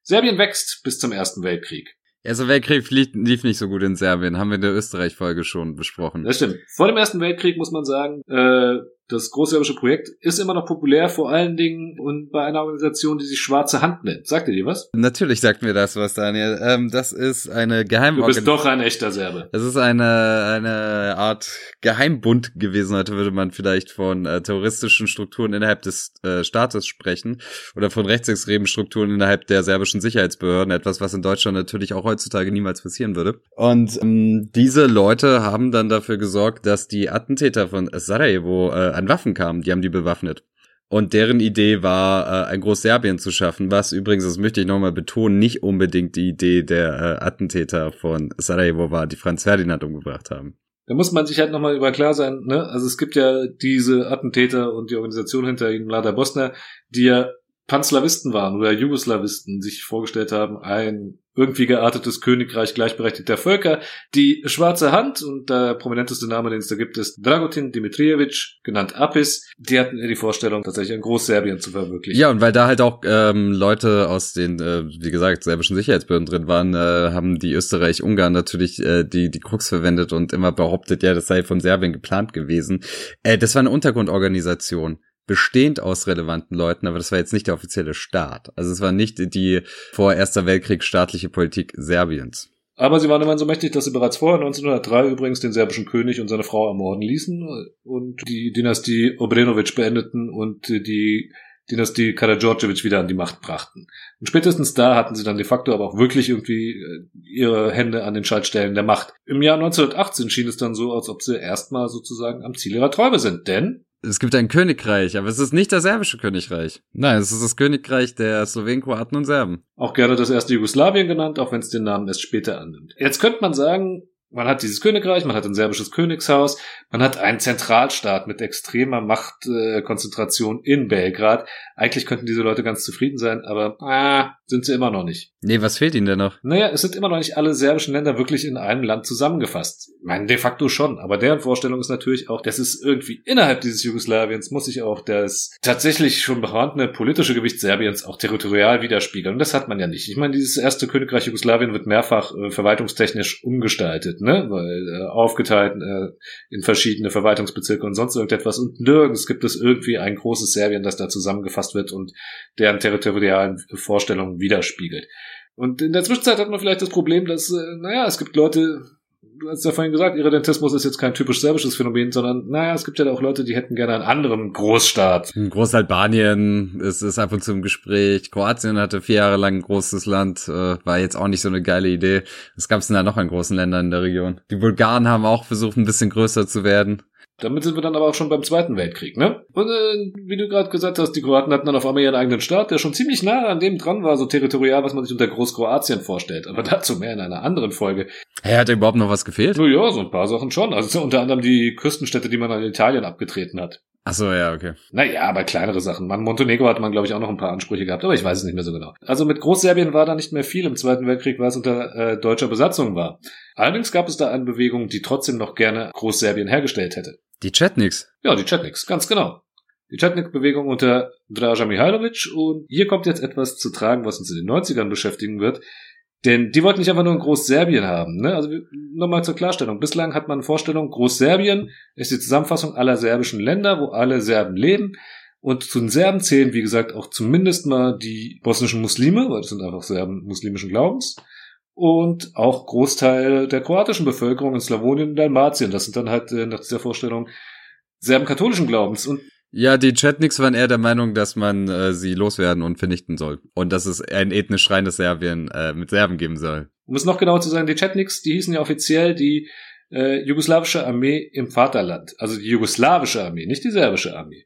Serbien wächst bis zum Ersten Weltkrieg. Also Weltkrieg lief, lief nicht so gut in Serbien, haben wir in der Österreich-Folge schon besprochen. Das stimmt. Vor dem Ersten Weltkrieg muss man sagen, äh, das großserbische Projekt ist immer noch populär, vor allen Dingen und bei einer Organisation, die sich Schwarze Hand nennt. Sagt ihr dir was? Natürlich sagt mir das was, Daniel. Ähm, das ist eine Du bist Geheimorganisation. doch ein echter Serbe. Es ist eine, eine Art Geheimbund gewesen. Heute würde man vielleicht von äh, terroristischen Strukturen innerhalb des äh, Staates sprechen oder von rechtsextremen Strukturen innerhalb der serbischen Sicherheitsbehörden. Etwas, was in Deutschland natürlich auch heutzutage niemals passieren würde. Und ähm, diese Leute haben dann dafür gesorgt, dass die Attentäter von Sarajevo äh, an Waffen kamen. Die haben die bewaffnet. Und deren Idee war, äh, ein Großserbien zu schaffen, was übrigens, das möchte ich nochmal betonen, nicht unbedingt die Idee der äh, Attentäter von Sarajevo war, die Franz Ferdinand umgebracht haben. Da muss man sich halt nochmal über klar sein, ne? Also es gibt ja diese Attentäter und die Organisation hinter ihnen, Mlada Bosna, die ja Panslawisten waren oder Jugoslawisten, sich vorgestellt haben, ein irgendwie geartetes Königreich gleichberechtigter Völker. Die schwarze Hand und der prominenteste Name, den es da gibt, ist Dragutin Dimitrijevic, genannt Apis. Die hatten die Vorstellung, tatsächlich ein Großserbien zu verwirklichen. Ja, und weil da halt auch ähm, Leute aus den, äh, wie gesagt, serbischen Sicherheitsbehörden drin waren, äh, haben die Österreich-Ungarn natürlich äh, die, die Krux verwendet und immer behauptet, ja, das sei von Serbien geplant gewesen. Äh, das war eine Untergrundorganisation. Bestehend aus relevanten Leuten, aber das war jetzt nicht der offizielle Staat. Also es war nicht die vor Erster Weltkrieg staatliche Politik Serbiens. Aber sie waren immerhin so mächtig, dass sie bereits vorher 1903 übrigens den serbischen König und seine Frau ermorden ließen und die Dynastie Obrenovic beendeten und die Dynastie Karadziorjevic wieder an die Macht brachten. Und spätestens da hatten sie dann de facto aber auch wirklich irgendwie äh, ihre Hände an den Schaltstellen der Macht. Im Jahr 1918 schien es dann so, als ob sie erstmal sozusagen am Ziel ihrer Träume sind, denn Es gibt ein Königreich, aber es ist nicht das serbische Königreich. Nein, es ist das Königreich der Slowenen, Kroaten und Serben. auch gerne das erste Jugoslawien genannt, auch wenn es den Namen erst später annimmt. Jetzt könnte man sagen, Man hat dieses Königreich, man hat ein serbisches Königshaus, man hat einen Zentralstaat mit extremer Machtkonzentration in Belgrad. Eigentlich könnten diese Leute ganz zufrieden sein, aber ah, sind sie immer noch nicht. Nee, was fehlt ihnen denn noch? Naja, es sind immer noch nicht alle serbischen Länder wirklich in einem Land zusammengefasst. Ich meine, de facto schon, aber deren Vorstellung ist natürlich auch, dass es irgendwie innerhalb dieses Jugoslawiens muss sich auch das tatsächlich schon vorhandene politische Gewicht Serbiens auch territorial widerspiegeln. Und das hat man ja nicht. Ich meine, dieses erste Königreich Jugoslawien wird mehrfach äh, verwaltungstechnisch umgestaltet, ne? Weil äh, aufgeteilt äh, in verschiedene Verwaltungsbezirke und sonst irgendetwas. Und nirgends gibt es irgendwie ein großes Serbien, das da zusammengefasst wird und deren territorialen Vorstellungen widerspiegelt. Und in der Zwischenzeit hat man vielleicht das Problem, dass, äh, naja, es gibt Leute, du hast ja vorhin gesagt, Irredentismus ist jetzt kein typisch serbisches Phänomen, sondern, naja, es gibt ja auch Leute, die hätten gerne einen anderen Großstaat. Großalbanien ist, ist ab und zu im Gespräch. Kroatien hatte vier Jahre lang ein großes Land, äh, war jetzt auch nicht so eine geile Idee. Es gab es da noch an großen Ländern in der Region. Die Bulgaren haben auch versucht, ein bisschen größer zu werden. Damit sind wir dann aber auch schon beim Zweiten Weltkrieg, ne? Und äh, wie du gerade gesagt hast, die Kroaten hatten dann auf einmal ihren eigenen Staat, der schon ziemlich nah an dem dran war, so territorial, was man sich unter Großkroatien vorstellt. Aber dazu mehr in einer anderen Folge. Hey, hat da überhaupt noch was gefehlt? So ja, so ein paar Sachen schon. Also unter anderem die Küstenstädte, die man an Italien abgetreten hat. Ach so, ja, okay. Naja, aber kleinere Sachen. Man, Montenegro hat man, glaube ich, auch noch ein paar Ansprüche gehabt, aber ich weiß es nicht mehr so genau. Also mit Großserbien war da nicht mehr viel im Zweiten Weltkrieg, weil es unter äh, deutscher Besatzung war. Allerdings gab es da eine Bewegung, die trotzdem noch gerne Großserbien hergestellt hätte. Die Chetniks. Ja, die Chetniks, ganz genau. Die Chetnik-Bewegung unter Draža Mihailovic und hier kommt jetzt etwas zu tragen, was uns in den 90ern beschäftigen wird. Denn die wollten nicht einfach nur ein Großserbien haben. Ne? Also nochmal zur Klarstellung. Bislang hat man Vorstellung, Großserbien ist die Zusammenfassung aller serbischen Länder, wo alle Serben leben. Und zu den Serben zählen, wie gesagt, auch zumindest mal die bosnischen Muslime, weil das sind einfach Serben muslimischen Glaubens. Und auch Großteil der kroatischen Bevölkerung in Slawonien und Dalmatien. Das sind dann halt äh, nach dieser Vorstellung Serben katholischen Glaubens. Und Ja, die Chetniks waren eher der Meinung, dass man äh, sie loswerden und vernichten soll. Und dass es ein ethnisch reines Serbien äh, mit Serben geben soll. um es noch genauer zu sagen, die Chetniks, die hießen ja offiziell die äh, jugoslawische Armee im Vaterland. Also die jugoslawische Armee, nicht die serbische Armee.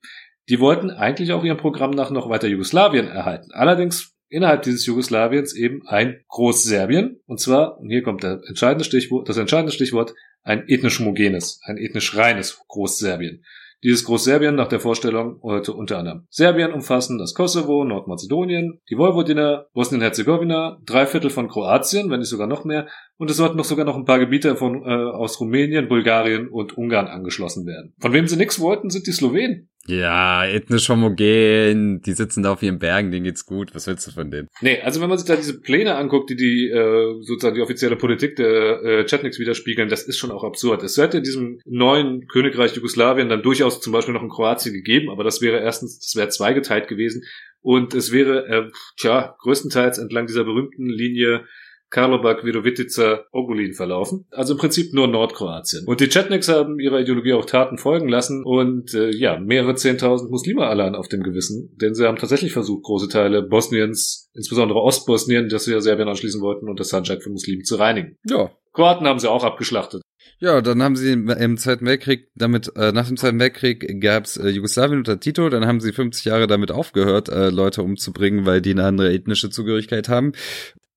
Die wollten eigentlich auch ihrem Programm nach noch weiter Jugoslawien erhalten. Allerdings innerhalb dieses Jugoslawiens eben ein Großserbien. Und zwar, und hier kommt entscheidende das entscheidende Stichwort, ein ethnisch homogenes, ein ethnisch reines Großserbien. Dieses Großserbien nach der Vorstellung heute unter anderem Serbien umfassen das Kosovo, Nordmazedonien, die Vojvodina, Bosnien-Herzegowina, drei Viertel von Kroatien, wenn nicht sogar noch mehr, und es sollten noch sogar noch ein paar Gebiete von, äh, aus Rumänien, Bulgarien und Ungarn angeschlossen werden. Von wem sie nichts wollten, sind die Slowenen. Ja, ethnisch homogen, die sitzen da auf ihren Bergen, denen geht's gut. Was willst du von denen? Nee, also wenn man sich da diese Pläne anguckt, die die äh, sozusagen die offizielle Politik der äh, Chetniks widerspiegeln, das ist schon auch absurd. Es hätte in diesem neuen Königreich Jugoslawien dann durchaus zum Beispiel noch in Kroatien gegeben, aber das wäre erstens, das wäre zweigeteilt gewesen und es wäre, äh, tja, größtenteils entlang dieser berühmten Linie Karlovac, Virovitica, Ogulin verlaufen. Also im Prinzip nur Nordkroatien. Und die Chetniks haben ihrer Ideologie auch Taten folgen lassen und äh, ja, mehrere Zehntausend Muslime allein auf dem Gewissen. Denn sie haben tatsächlich versucht, große Teile Bosniens, insbesondere Ostbosnien, das wir Serbien anschließen wollten, und das Sandjak von Muslimen zu reinigen. Ja. Kroaten haben sie auch abgeschlachtet. Ja, dann haben sie im, im Zweiten Weltkrieg damit, äh, nach dem Zweiten Weltkrieg gab's äh, Jugoslawien unter Tito, dann haben sie 50 Jahre damit aufgehört, äh, Leute umzubringen, weil die eine andere ethnische Zugehörigkeit haben.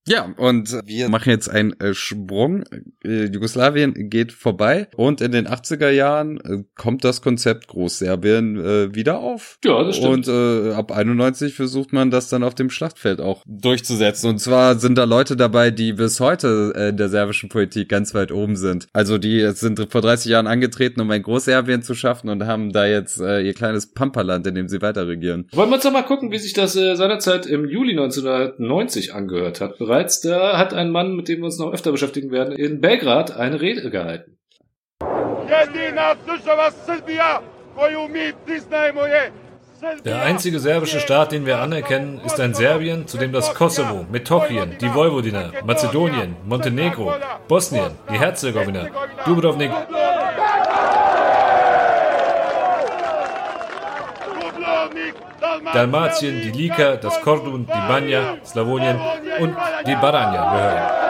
Ja, und wir machen jetzt einen äh, Sprung. Äh, Jugoslawien geht vorbei und in den 80er Jahren äh, kommt das Konzept Großserbien wieder auf. Ja, das stimmt. Und äh, ab 91 versucht man das dann auf dem Schlachtfeld auch durchzusetzen. Und zwar sind da Leute dabei, die bis heute in der serbischen Politik ganz weit oben sind. Also die sind vor 30 Jahren angetreten, um ein Großserbien zu schaffen und haben da jetzt äh, ihr kleines Pampaland, in dem sie weiter regieren. Wollen wir uns doch mal gucken, wie sich das äh, seinerzeit im Juli 1990 angehört hat. Bereits da hat ein Mann, mit dem wir uns noch öfter beschäftigen werden, in Belgrad eine Rede gehalten. Der einzige serbische Staat, den wir anerkennen, ist ein Serbien, zu dem das Kosovo, Metochien, die Vojvodina, Mazedonien, Montenegro, Bosnien, die Herzegowina, Dubrovnik, Dubrovnik, Dalmatien, die Lika, das Kordun, die Banja, Slawonien und die Baranja gehören.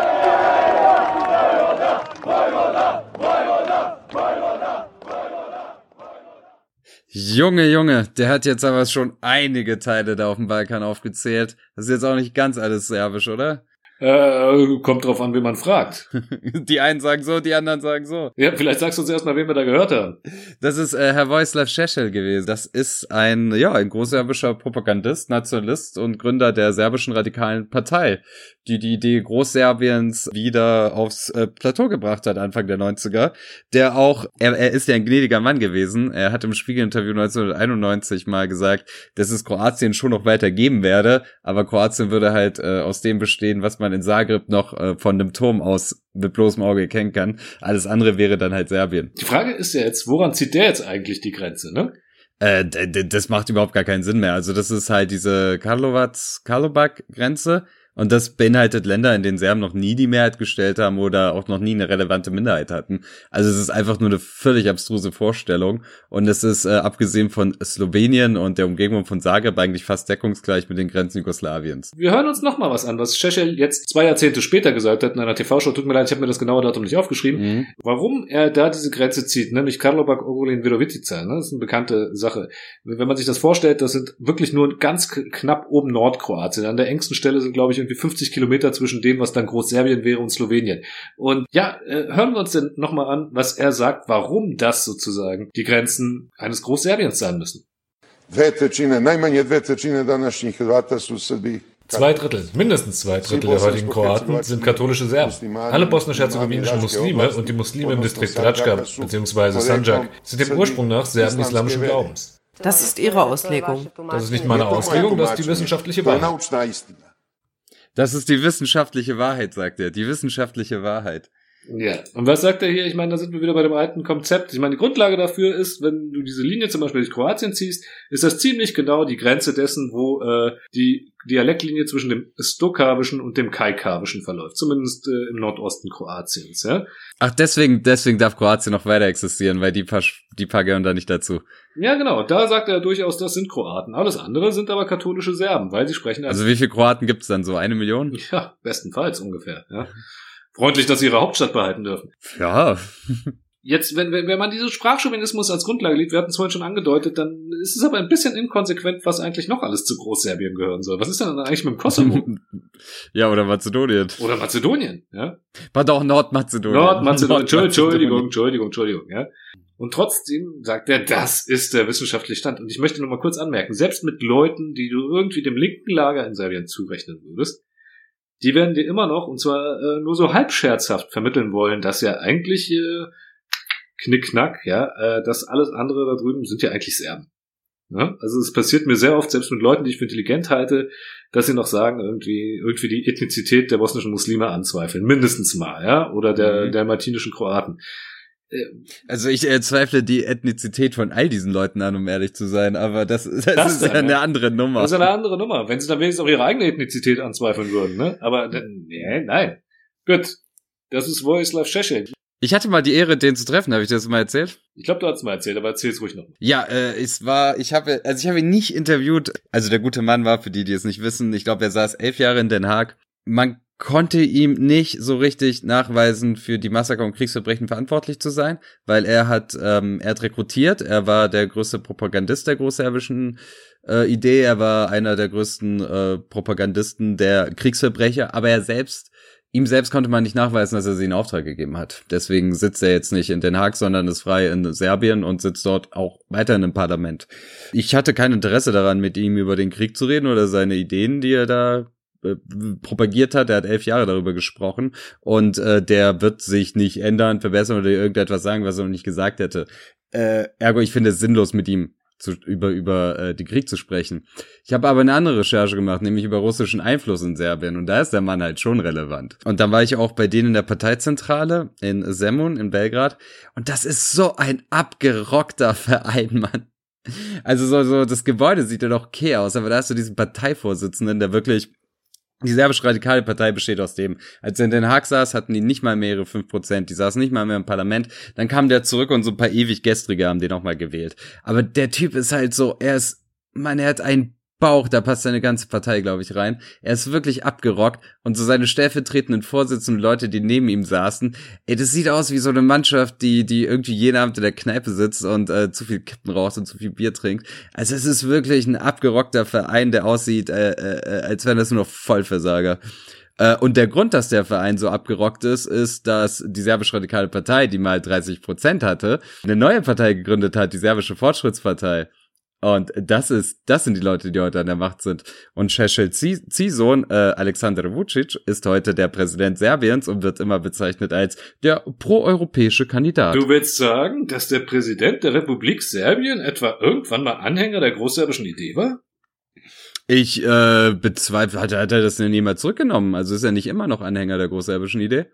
Junge, Junge, der hat jetzt aber schon einige Teile da auf dem Balkan aufgezählt. Das ist jetzt auch nicht ganz alles serbisch, oder? Äh, kommt drauf an, wen man fragt. Die einen sagen so, die anderen sagen so. Ja, vielleicht sagst du uns erstmal, wen wir da gehört haben. Das ist äh, Herr Vojislav Šešel gewesen. Das ist ein, ja, ein großserbischer Propagandist, Nationalist und Gründer der serbischen radikalen Partei, die die Idee Großserbiens wieder aufs äh, Plateau gebracht hat, Anfang der 90er. Der auch, er, er ist ja ein gnädiger Mann gewesen. Er hat im Spiegelinterview 1991 mal gesagt, dass es Kroatien schon noch weiter geben werde, aber Kroatien würde halt äh, aus dem bestehen, was man in Zagreb noch äh, von einem Turm aus mit bloßem Auge erkennen kann. Alles andere wäre dann halt Serbien. Die Frage ist ja jetzt, woran zieht der jetzt eigentlich die Grenze, ne? Äh, das macht überhaupt gar keinen Sinn mehr. Also das ist halt diese Karlovac, Karlobak-Grenze. Und das beinhaltet Länder, in denen Serben noch nie die Mehrheit gestellt haben oder auch noch nie eine relevante Minderheit hatten. Also es ist einfach nur eine völlig abstruse Vorstellung. Und es ist, äh, abgesehen von Slowenien und der Umgebung von Zagreb, eigentlich fast deckungsgleich mit den Grenzen Jugoslawiens. Wir hören uns noch mal was an, was Shechel jetzt zwei Jahrzehnte später gesagt hat in einer TV-Show. Tut mir leid, ich habe mir das genaue Datum nicht aufgeschrieben. Mhm. Warum er da diese Grenze zieht, nämlich Karlobak, Ogulin, Virovitica, ne? das ist eine bekannte Sache. Wenn man sich das vorstellt, das sind wirklich nur ganz knapp oben Nordkroatien. An der engsten Stelle sind, glaube ich, irgendwie 50 Kilometer zwischen dem, was dann Großserbien wäre und Slowenien. Und ja, äh, hören wir uns denn nochmal an, was er sagt, warum das sozusagen die Grenzen eines Großserbiens sein müssen. Zwei Drittel, mindestens zwei Drittel der heutigen Kroaten sind katholische Serben. Alle bosnisch-herzegowinischen Muslime und die Muslime im Distrikt Račka bzw. Sanjak sind dem Ursprung nach Serben islamischen Glaubens. Das ist Ihre Auslegung. Das ist nicht meine Auslegung, das ist die wissenschaftliche Wahrheit. Das ist die wissenschaftliche Wahrheit, sagt er. Die wissenschaftliche Wahrheit. Ja. Und was sagt er hier? Ich meine, da sind wir wieder bei dem alten Konzept. Ich meine, die Grundlage dafür ist, wenn du diese Linie zum Beispiel durch Kroatien ziehst, ist das ziemlich genau die Grenze dessen, wo äh, die Dialektlinie zwischen dem Stokawischen und dem Kaikawischen verläuft. Zumindest äh, im Nordosten Kroatiens. Ja? Ach, deswegen, deswegen darf Kroatien noch weiter existieren, weil die paar, die paar gehören da nicht dazu. ja, genau. Da sagt er durchaus, das sind Kroaten. Alles andere sind aber katholische Serben, weil sie sprechen Also wie viele Kroaten gibt's dann so? Eine Million? ja, bestenfalls ungefähr. Ja. Freundlich, dass sie ihre Hauptstadt behalten dürfen. Ja. Jetzt, wenn, wenn, wenn man diesen Sprachchauvinismus als Grundlage legt, wir hatten es vorhin schon angedeutet, dann ist es aber ein bisschen inkonsequent, was eigentlich noch alles zu Großserbien gehören soll. Was ist denn dann eigentlich mit dem Kosovo? ja, oder Mazedonien. Oder Mazedonien, ja? Pardon, Nordmazedonien. Nordmazedonien. Entschuldigung, Nordmazedonien. Entschuldigung, Entschuldigung, ja? Und trotzdem sagt er, das ist der wissenschaftliche Stand. Und ich möchte noch mal kurz anmerken, selbst mit Leuten, die du irgendwie dem linken Lager in Serbien zurechnen würdest, die werden dir immer noch, und zwar äh, nur so halb scherzhaft vermitteln wollen, dass ja eigentlich äh, Knickknack, ja, äh, das alles andere da drüben sind ja eigentlich Serben. Ja? Also es passiert mir sehr oft, selbst mit Leuten, die ich für intelligent halte, dass sie noch sagen, irgendwie, irgendwie die Ethnizität der bosnischen Muslime anzweifeln. Mindestens mal, ja, oder der, Mhm. der martinischen Kroaten. Äh, Also ich äh, zweifle die Ethnizität von all diesen Leuten an, um ehrlich zu sein, aber das, das, Das ist dann, ja eine andere Nummer. Das ist eine andere Nummer. Wenn sie dann wenigstens auch ihre eigene Ethnizität anzweifeln würden, ne? Aber, nee, nein. Gut. Das ist Vojislav Šešelj. Ich hatte mal die Ehre, den zu treffen, habe ich das mal erzählt? Ich glaube, du hast es mal erzählt, aber erzähl's ruhig noch. Ja, äh, es war, ich habe, also ich habe ihn nicht interviewt. Also der gute Mann war, für die, die es nicht wissen, ich glaube, er saß elf Jahre in Den Haag. Man konnte ihm nicht so richtig nachweisen, für die Massaker und Kriegsverbrechen verantwortlich zu sein, weil er hat, ähm, er hat rekrutiert, er war der größte Propagandist der großserbischen äh, Idee, er war einer der größten äh, Propagandisten der Kriegsverbrecher, aber er selbst Ihm selbst konnte man nicht nachweisen, dass er sie in Auftrag gegeben hat. Deswegen sitzt er jetzt nicht in Den Haag, sondern ist frei in Serbien und sitzt dort auch weiterhin im Parlament. Ich hatte kein Interesse daran, mit ihm über den Krieg zu reden oder seine Ideen, die er da propagiert hat. Er hat elf Jahre darüber gesprochen und äh, der wird sich nicht ändern, verbessern oder irgendetwas sagen, was er noch nicht gesagt hätte. Äh, ergo, ich finde es sinnlos, mit ihm zu, über über äh, den Krieg zu sprechen. Ich habe aber eine andere Recherche gemacht, nämlich über russischen Einfluss in Serbien und da ist der Mann halt schon relevant. Und dann war ich auch bei denen in der Parteizentrale in Zemun in Belgrad und das ist so ein abgerockter Verein, Mann. Also so so das Gebäude sieht ja doch okay aus, aber da hast du diesen Parteivorsitzenden, der wirklich die serbisch-radikale Partei besteht aus dem. Als er in Den Haag saß, hatten die nicht mal mehr ihre 5%, die saßen nicht mal mehr im Parlament. Dann kam der zurück und so ein paar ewig Gestrige haben den auch mal gewählt. Aber der Typ ist halt so, er ist, man, er hat einen Bauch, da passt seine ganze Partei, glaube ich, rein. Er ist wirklich abgerockt und so seine stellvertretenden Vorsitzenden Leute, die neben ihm saßen, ey, das sieht aus wie so eine Mannschaft, die, die irgendwie jeden Abend in der Kneipe sitzt und äh, zu viel Kippen raucht und zu viel Bier trinkt. Also es ist wirklich ein abgerockter Verein, der aussieht, äh, äh, als wären das nur noch Vollversager. Äh, und der Grund, dass der Verein so abgerockt ist, ist, dass die serbisch-radikale Partei, die mal 30 Prozent hatte, eine neue Partei gegründet hat, die serbische Fortschrittspartei. Und das ist, das sind die Leute, die heute an der Macht sind. Und Šešelj Ziehsohn, äh, Alexander Vucic, ist heute der Präsident Serbiens und wird immer bezeichnet als der proeuropäische Kandidat. Du willst sagen, dass der Präsident der Republik Serbien etwa irgendwann mal Anhänger der großserbischen Idee war? Ich äh, bezweifle, hat, hat er das denn jemals zurückgenommen? Also ist er nicht immer noch Anhänger der großserbischen Idee?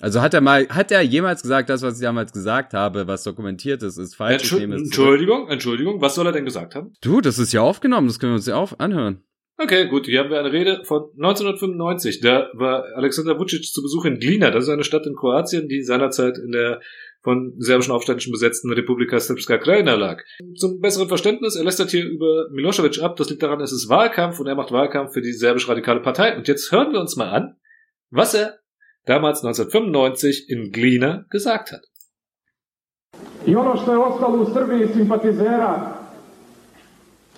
Also hat er mal, hat er jemals gesagt, das, was ich damals gesagt habe, was dokumentiert ist, ist falsch? Entschu Entschuldigung, Entschuldigung, was soll er denn gesagt haben? Du, das ist ja aufgenommen, das können wir uns ja auf anhören. Okay, gut, hier haben wir eine Rede von 1995. Da war Alexander Vucic zu Besuch in Glina, das ist eine Stadt in Kroatien, die seinerzeit in der von serbischen Aufständischen besetzten Republika Srpska Krajina lag. Zum besseren Verständnis, er lästert hier über Milosevic ab, das liegt daran, es ist Wahlkampf und er macht Wahlkampf für die serbisch-radikale Partei. Und jetzt hören wir uns mal an, was er damals 1995 in Glina gesagt hat. I ono što je ostalo u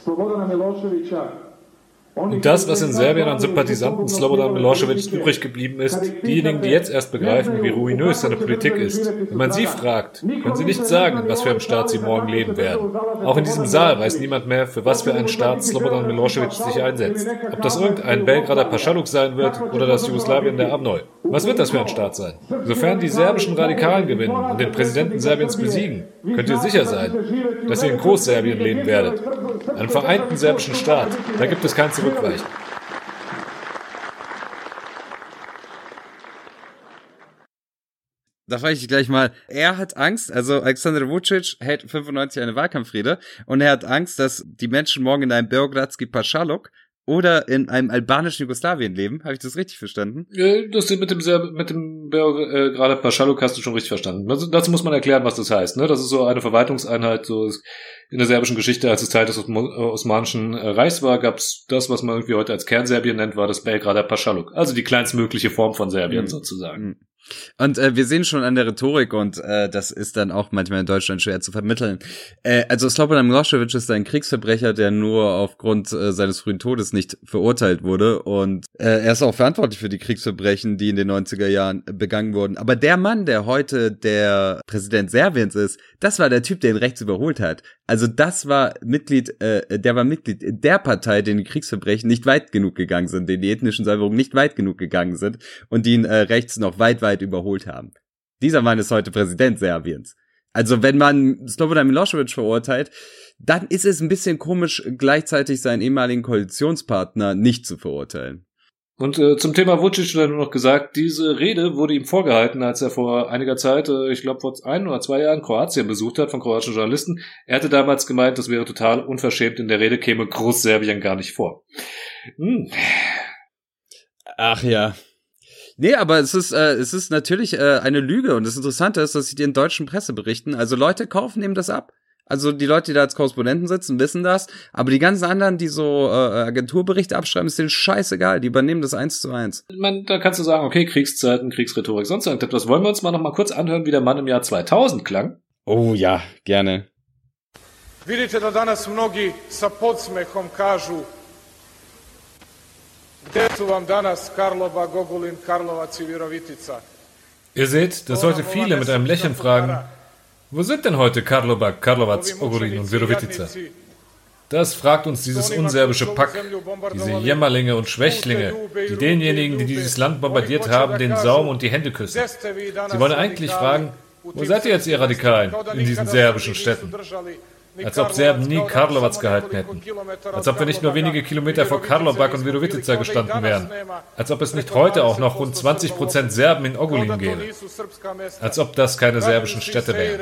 Slobodana Miloševića Und das, was in Serbien an Sympathisanten Slobodan Milosevic übrig geblieben ist, diejenigen, die jetzt erst begreifen, wie ruinös seine Politik ist. Wenn man sie fragt, können sie nicht sagen, in was für einem Staat sie morgen leben werden. Auch in diesem Saal weiß niemand mehr, für was für einen Staat Slobodan Milosevic sich einsetzt. Ob das irgendein Belgrader Paschaluk sein wird oder das Jugoslawien der Abneu. Was wird das für ein Staat sein? Sofern die serbischen Radikalen gewinnen und den Präsidenten Serbiens besiegen, könnt ihr sicher sein, dass ihr in Großserbien leben werdet. Einen vereinten serbischen Staat. Da gibt es kein Zurückweichen. Da frage ich dich gleich mal. Er hat Angst, also Alexander Vucic hält 95 eine Wahlkampfrede und er hat Angst, dass die Menschen morgen in einem Beogradski Paschalok oder in einem albanischen Jugoslawien leben. Habe ich das richtig verstanden? Ja, das mit dem mit dem äh, gerade Paschaluk hast du schon richtig verstanden. Also, dazu muss man erklären, was das heißt. Ne? Das ist so eine Verwaltungseinheit. So in der serbischen Geschichte, als es Teil des Osmanischen äh, Reichs war, gab es das, was man irgendwie heute als Kernserbien nennt, war das Belgrader Paschaluk. Also die kleinstmögliche Form von Serbien mhm. sozusagen. Mhm. Und äh, wir sehen schon an der Rhetorik und äh, das ist dann auch manchmal in Deutschland schwer zu vermitteln. Äh, also Slobodan Milosevic ist ein Kriegsverbrecher, der nur aufgrund äh, seines frühen Todes nicht verurteilt wurde und äh, er ist auch verantwortlich für die Kriegsverbrechen, die in den 90er Jahren begangen wurden. Aber der Mann, der heute der Präsident Serbiens ist, das war der Typ, der ihn rechts überholt hat. Also das war Mitglied, äh, der war Mitglied der Partei, denen die Kriegsverbrechen nicht weit genug gegangen sind, denen die ethnischen Säuberungen nicht weit genug gegangen sind und die ihn äh, rechts noch weit, weit überholt haben. Dieser Mann ist heute Präsident Serbiens. Also wenn man Slobodan Milosevic verurteilt, dann ist es ein bisschen komisch, gleichzeitig seinen ehemaligen Koalitionspartner nicht zu verurteilen. Und äh, zum Thema Vucic nur noch gesagt, diese Rede wurde ihm vorgehalten, als er vor einiger Zeit, äh, ich glaube vor ein oder zwei Jahren, Kroatien besucht hat von kroatischen Journalisten. Er hatte damals gemeint, das wäre total unverschämt, in der Rede käme Großserbien gar nicht vor. Hm. Ach ja. Nee, aber es ist, äh, es ist natürlich äh, eine Lüge und das Interessante ist, dass sie die in deutschen Presse berichten. Also Leute kaufen ihm das ab. Also die Leute, die da als Korrespondenten sitzen, wissen das. Aber die ganzen anderen, die so äh, Agenturberichte abschreiben, ist denen scheißegal. Die übernehmen das eins zu eins. Man, da kannst du sagen, okay, Kriegszeiten, Kriegsrhetorik, sonst irgendetwas. Wollen wir uns mal noch mal kurz anhören, wie der Mann im Jahr 2000 klang? Oh ja, gerne. Vidite da danas mnogi sa podsmehom kažu Gde su vam danas Karlova, Gogulin, Karlovac i Virovitica? Ihr seht, dass heute viele mit einem Lächeln fragen, wo sind denn heute Karlovac, Karlovac, Ogulin und Virovitica? Das fragt uns dieses unserbische Pack, diese Jämmerlinge und Schwächlinge, die denjenigen, die dieses Land bombardiert haben, den Saum und die Hände küssen. Sie wollen eigentlich fragen, wo seid ihr jetzt, ihr Radikalen, in diesen serbischen Städten? Als ob Serben nie Karlovac gehalten hätten. Als ob wir nicht nur wenige Kilometer vor Karlovac und Virovitica gestanden wären. Als ob es nicht heute auch noch rund 20% Serben in Ogulin gäbe. Als ob das keine serbischen Städte wären.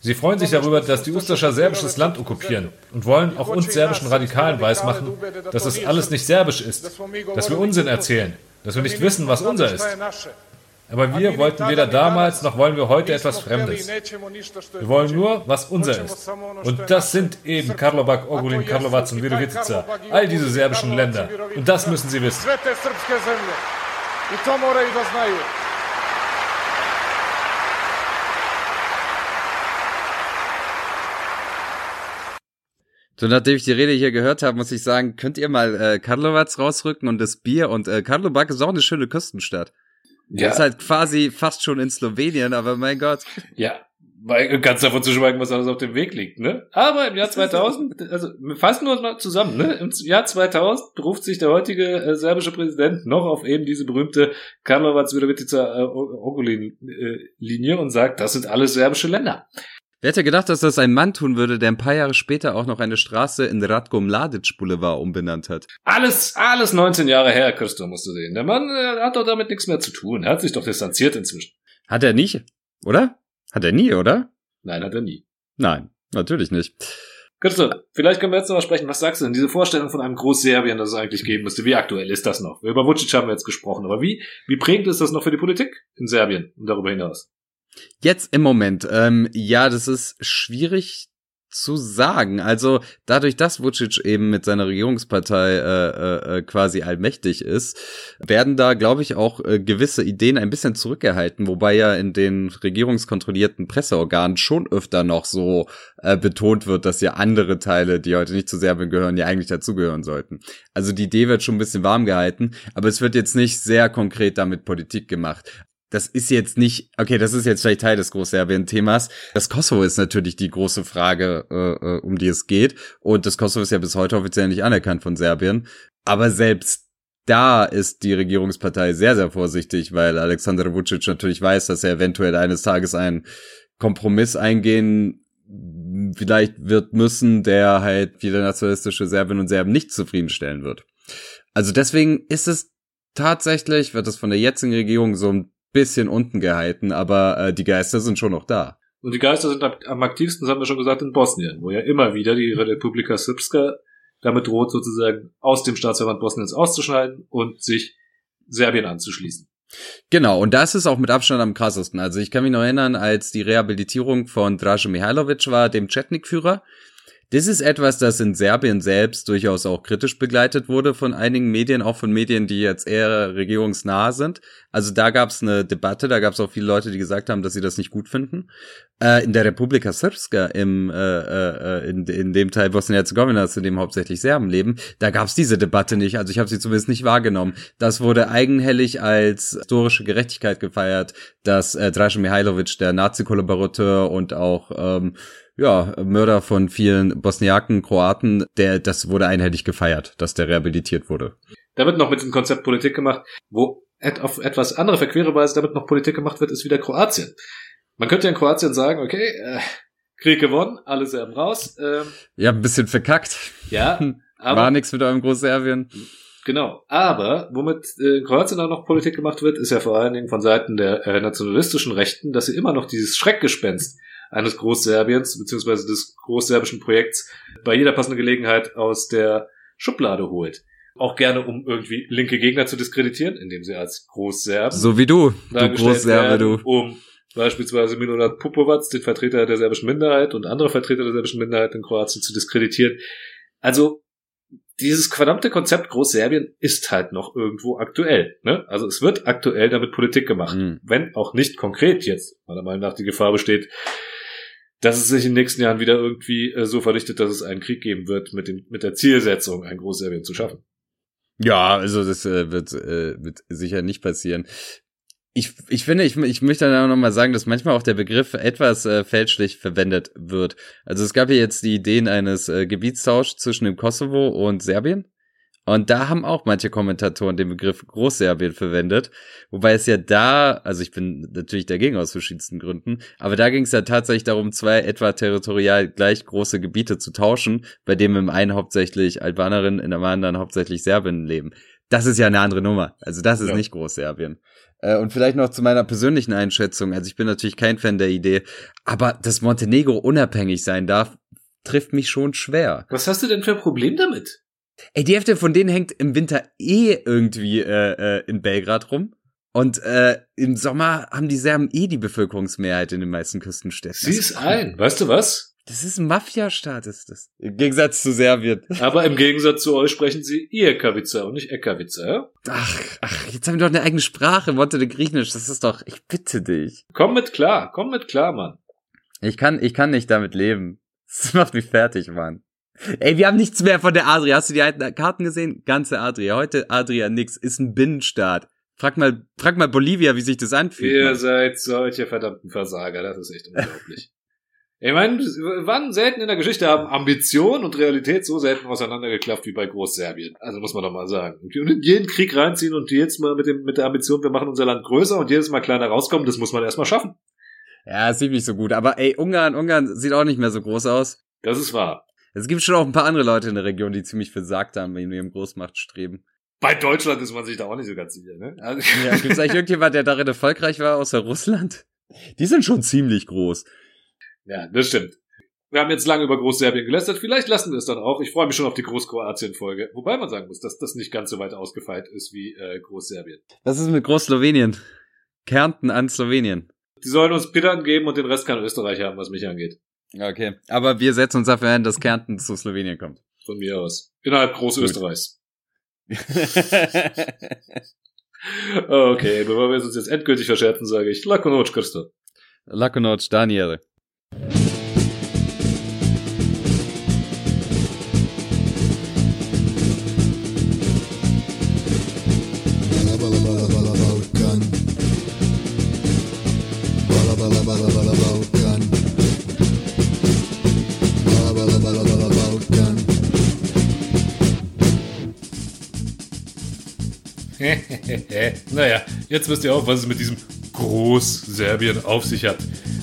Sie freuen sich darüber, dass die Ustascher serbisches Land okkupieren und wollen auch uns serbischen Radikalen weismachen, dass es alles nicht serbisch ist, dass wir Unsinn erzählen, dass wir nicht wissen, was unser ist. Aber wir wollten weder damals noch wollen wir heute etwas Fremdes. Wir wollen nur, was unser ist. Und das sind eben Karlovac, Ogulin, Karlovac und Virovitica. All diese serbischen Länder. Und das müssen sie wissen. So, nachdem ich die Rede hier gehört habe, muss ich sagen, könnt ihr mal äh, Karlovac rausrücken und das Bier und äh, Karlovac ist auch eine schöne Küstenstadt. Ja. Ist halt quasi fast schon in Slowenien, aber mein Gott. Ja, weil ganz davon zu schweigen, was alles auf dem Weg liegt, ne? Aber im Jahr 2000, also wir fassen nur mal zusammen, ne? Im Jahr 2000 beruft sich der heutige äh, serbische Präsident noch auf eben diese berühmte Karlovac-Virovitica äh, Ogulin-Linie und sagt, das sind alles serbische Länder. Wer hätte gedacht, dass das ein Mann tun würde, der ein paar Jahre später auch noch eine Straße in Ratko Mladic Boulevard umbenannt hat? Alles, alles 19 Jahre her, Christo, musst du sehen. Der Mann äh, hat doch damit nichts mehr zu tun. Er hat sich doch distanziert inzwischen. Hat er nicht, oder? Hat er nie, oder? Nein, hat er nie. Nein, natürlich nicht. Christo, vielleicht können wir jetzt noch mal sprechen. Was sagst du denn? Diese Vorstellung von einem Großserbien, das es eigentlich geben müsste. Wie aktuell ist das noch? Über Vucic haben wir jetzt gesprochen. Aber wie, wie prägend ist das noch für die Politik in Serbien und darüber hinaus? Jetzt im Moment, ähm, ja, das ist schwierig zu sagen. Also dadurch, dass Vucic eben mit seiner Regierungspartei äh, äh, quasi allmächtig ist, werden da, glaube ich, auch äh, gewisse Ideen ein bisschen zurückgehalten, wobei ja in den regierungskontrollierten Presseorganen schon öfter noch so äh, betont wird, dass ja andere Teile, die heute nicht zu Serbien gehören, ja eigentlich dazugehören sollten. Also die Idee wird schon ein bisschen warm gehalten, aber es wird jetzt nicht sehr konkret damit Politik gemacht das ist jetzt nicht, okay, das ist jetzt vielleicht Teil des Großserbien-Themas. Das Kosovo ist natürlich die große Frage, äh, um die es geht. Und das Kosovo ist ja bis heute offiziell nicht anerkannt von Serbien. Aber selbst da ist die Regierungspartei sehr, sehr vorsichtig, weil Alexander Vucic natürlich weiß, dass er eventuell eines Tages einen Kompromiss eingehen vielleicht wird müssen, der halt viele nationalistische Serbinnen und Serben nicht zufriedenstellen wird. Also deswegen ist es tatsächlich, wird es von der jetzigen Regierung so ein bisschen unten gehalten, aber äh, die Geister sind schon noch da. Und die Geister sind am aktivsten, das haben wir schon gesagt, in Bosnien, wo ja immer wieder die Republika Srpska damit droht, sozusagen aus dem Staatsverband Bosniens auszuschneiden und sich Serbien anzuschließen. Genau, und das ist auch mit Abstand am krassesten. Also ich kann mich noch erinnern, als die Rehabilitierung von Draže Mihailovic war, dem Chetnik-Führer, das ist etwas, das in Serbien selbst durchaus auch kritisch begleitet wurde von einigen Medien, auch von Medien, die jetzt eher regierungsnah sind. Also da gab es eine Debatte, da gab es auch viele Leute, die gesagt haben, dass sie das nicht gut finden. Äh, in der Republika Srpska, im, äh, äh, in, in dem Teil Bosnien-Herzegowinas, in dem hauptsächlich Serben leben, da gab es diese Debatte nicht. Also ich habe sie zumindest nicht wahrgenommen. Das wurde eigenhellig als historische Gerechtigkeit gefeiert, dass äh, Dražen Mihailovic, der Nazi-Kollaborateur und auch ähm, ja, Mörder von vielen Bosniaken, Kroaten, der, das wurde einhellig gefeiert, dass der rehabilitiert wurde. Da wird noch mit dem Konzept Politik gemacht, wo auf etwas andere verquere Weise damit noch Politik gemacht wird, ist wieder Kroatien. Man könnte ja in Kroatien sagen, okay, äh, Krieg gewonnen, alle Serben raus. Ähm, ja, ein bisschen verkackt. Ja, aber war nichts mit eurem Großserbien. Genau, aber womit äh, in Kroatien auch noch Politik gemacht wird, ist ja vor allen Dingen von Seiten der äh, nationalistischen Rechten, dass sie immer noch dieses Schreckgespenst eines Großserbiens beziehungsweise des großserbischen Projekts bei jeder passenden Gelegenheit aus der Schublade holt. Auch gerne, um irgendwie linke Gegner zu diskreditieren, indem sie als Großserben So wie du, du Großserbe, du. Um beispielsweise Milorad Pupovac, den Vertreter der serbischen Minderheit und andere Vertreter der serbischen Minderheit in Kroatien zu diskreditieren. Also dieses verdammte Konzept Großserbien ist halt noch irgendwo aktuell. Ne? Also es wird aktuell damit Politik gemacht, Mhm. wenn auch nicht konkret jetzt, meiner Meinung nach die Gefahr besteht, dass es sich in den nächsten Jahren wieder irgendwie äh, so verdichtet, dass es einen Krieg geben wird mit, dem, mit der Zielsetzung, ein Großserbien zu schaffen. Ja, also das äh, wird, äh, wird sicher nicht passieren. Ich, ich finde, ich, ich möchte dann auch nochmal sagen, dass manchmal auch der Begriff etwas äh, fälschlich verwendet wird. Also es gab ja jetzt die Ideen eines äh, Gebietstauschs zwischen dem Kosovo und Serbien. Und da haben auch manche Kommentatoren den Begriff Großserbien verwendet. Wobei es ja da, also ich bin natürlich dagegen aus verschiedensten Gründen, aber da ging es ja tatsächlich darum, zwei etwa territorial gleich große Gebiete zu tauschen, bei dem im einen hauptsächlich Albanerinnen, in dem anderen hauptsächlich Serbinnen leben. Das ist ja eine andere Nummer. Also das ist Ja. nicht Großserbien. Äh, Und vielleicht noch zu meiner persönlichen Einschätzung. Also ich bin natürlich kein Fan der Idee, aber dass Montenegro unabhängig sein darf, trifft mich schon schwer. Was hast du denn für ein Problem damit? Ey, die Hälfte von denen hängt im Winter eh irgendwie äh, äh, in Belgrad rum. Und äh, im Sommer haben die Serben eh die Bevölkerungsmehrheit in den meisten Küstenstädten. Sieh es ein. Weißt du was? Das ist ein Mafia-Staat, ist das. Im Gegensatz zu Serbien. Aber im Gegensatz zu euch sprechen sie Ierkavica und nicht Ekavica, ja? Ach, ach, jetzt haben wir doch eine eigene Sprache, Montenegrinisch. Das ist doch, ich bitte dich. Komm mit klar, komm mit klar, Mann. Ich kann, ich kann nicht damit leben. Das macht mich fertig, Mann. Ey, wir haben nichts mehr von der Adria. Hast du die alten Karten gesehen? Ganze Adria. Heute Adria nix. Ist ein Binnenstaat. Frag mal, frag mal Bolivia, wie sich das anfühlt. Ihr Mann. seid solche verdammten Versager, das ist echt unglaublich. Ich meine, wann selten in der Geschichte haben Ambition und Realität so selten auseinandergeklafft wie bei Großserbien. Also muss man doch mal sagen. Und in jeden Krieg reinziehen und jedes Mal mit, dem, mit der Ambition, wir machen unser Land größer und jedes Mal kleiner rauskommen, das muss man erstmal schaffen. Ja, sieht nicht so gut. Aber ey, Ungarn, Ungarn sieht auch nicht mehr so groß aus. Das ist wahr. Es gibt schon auch ein paar andere Leute in der Region, die ziemlich versagt haben in ihrem Großmachtstreben. Bei Deutschland ist man sich da auch nicht so ganz sicher, ne? Also, Ja, gibt's eigentlich irgendjemand, der darin erfolgreich war, außer Russland? Die sind schon ziemlich groß. ja, das stimmt. Wir haben jetzt lange über Großserbien gelästert. Vielleicht lassen wir es dann auch. Ich freue mich schon auf die Großkroatien-Folge. Wobei man sagen muss, dass das nicht ganz so weit ausgefeilt ist wie äh, Großserbien. Was ist mit Groß-Slowenien? Kärnten an Slowenien. Die sollen uns Pittern geben und den Rest kann Österreich haben, was mich angeht. Okay. Aber wir setzen uns dafür ein, dass Kärnten zu Slowenien kommt. Von mir aus. Innerhalb Großösterreichs. Okay, bevor wir uns jetzt endgültig verscherzen, sage ich Lakonoc Christo. Lakonoc, Daniel. naja, jetzt wisst ihr auch, was es mit diesem Großserbien auf sich hat.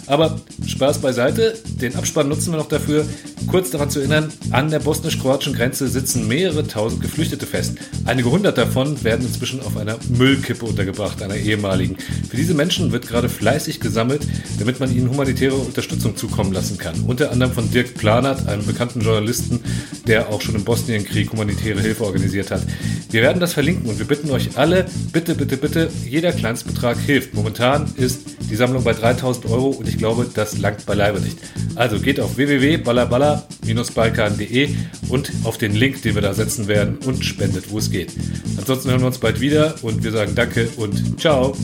Aber Spaß beiseite, den Abspann nutzen wir noch dafür, kurz daran zu erinnern, an der bosnisch-kroatischen Grenze sitzen mehrere tausend Geflüchtete fest. Einige hundert davon werden inzwischen auf einer Müllkippe untergebracht, einer ehemaligen. Für diese Menschen wird gerade fleißig gesammelt, damit man ihnen humanitäre Unterstützung zukommen lassen kann. Unter anderem von Dirk Planert, einem bekannten Journalisten, der auch schon im Bosnienkrieg humanitäre Hilfe organisiert hat. Wir werden das verlinken und wir bitten euch alle, bitte, bitte, bitte, jeder Kleinstbetrag hilft. Momentan ist die Sammlung bei 3000 Euro und ich glaube, das langt beileibe nicht. Also geht auf www.ballaballa-balkan.de und auf den Link, den wir da setzen werden und spendet, wo es geht. Ansonsten hören wir uns bald wieder und wir sagen Danke und ciao.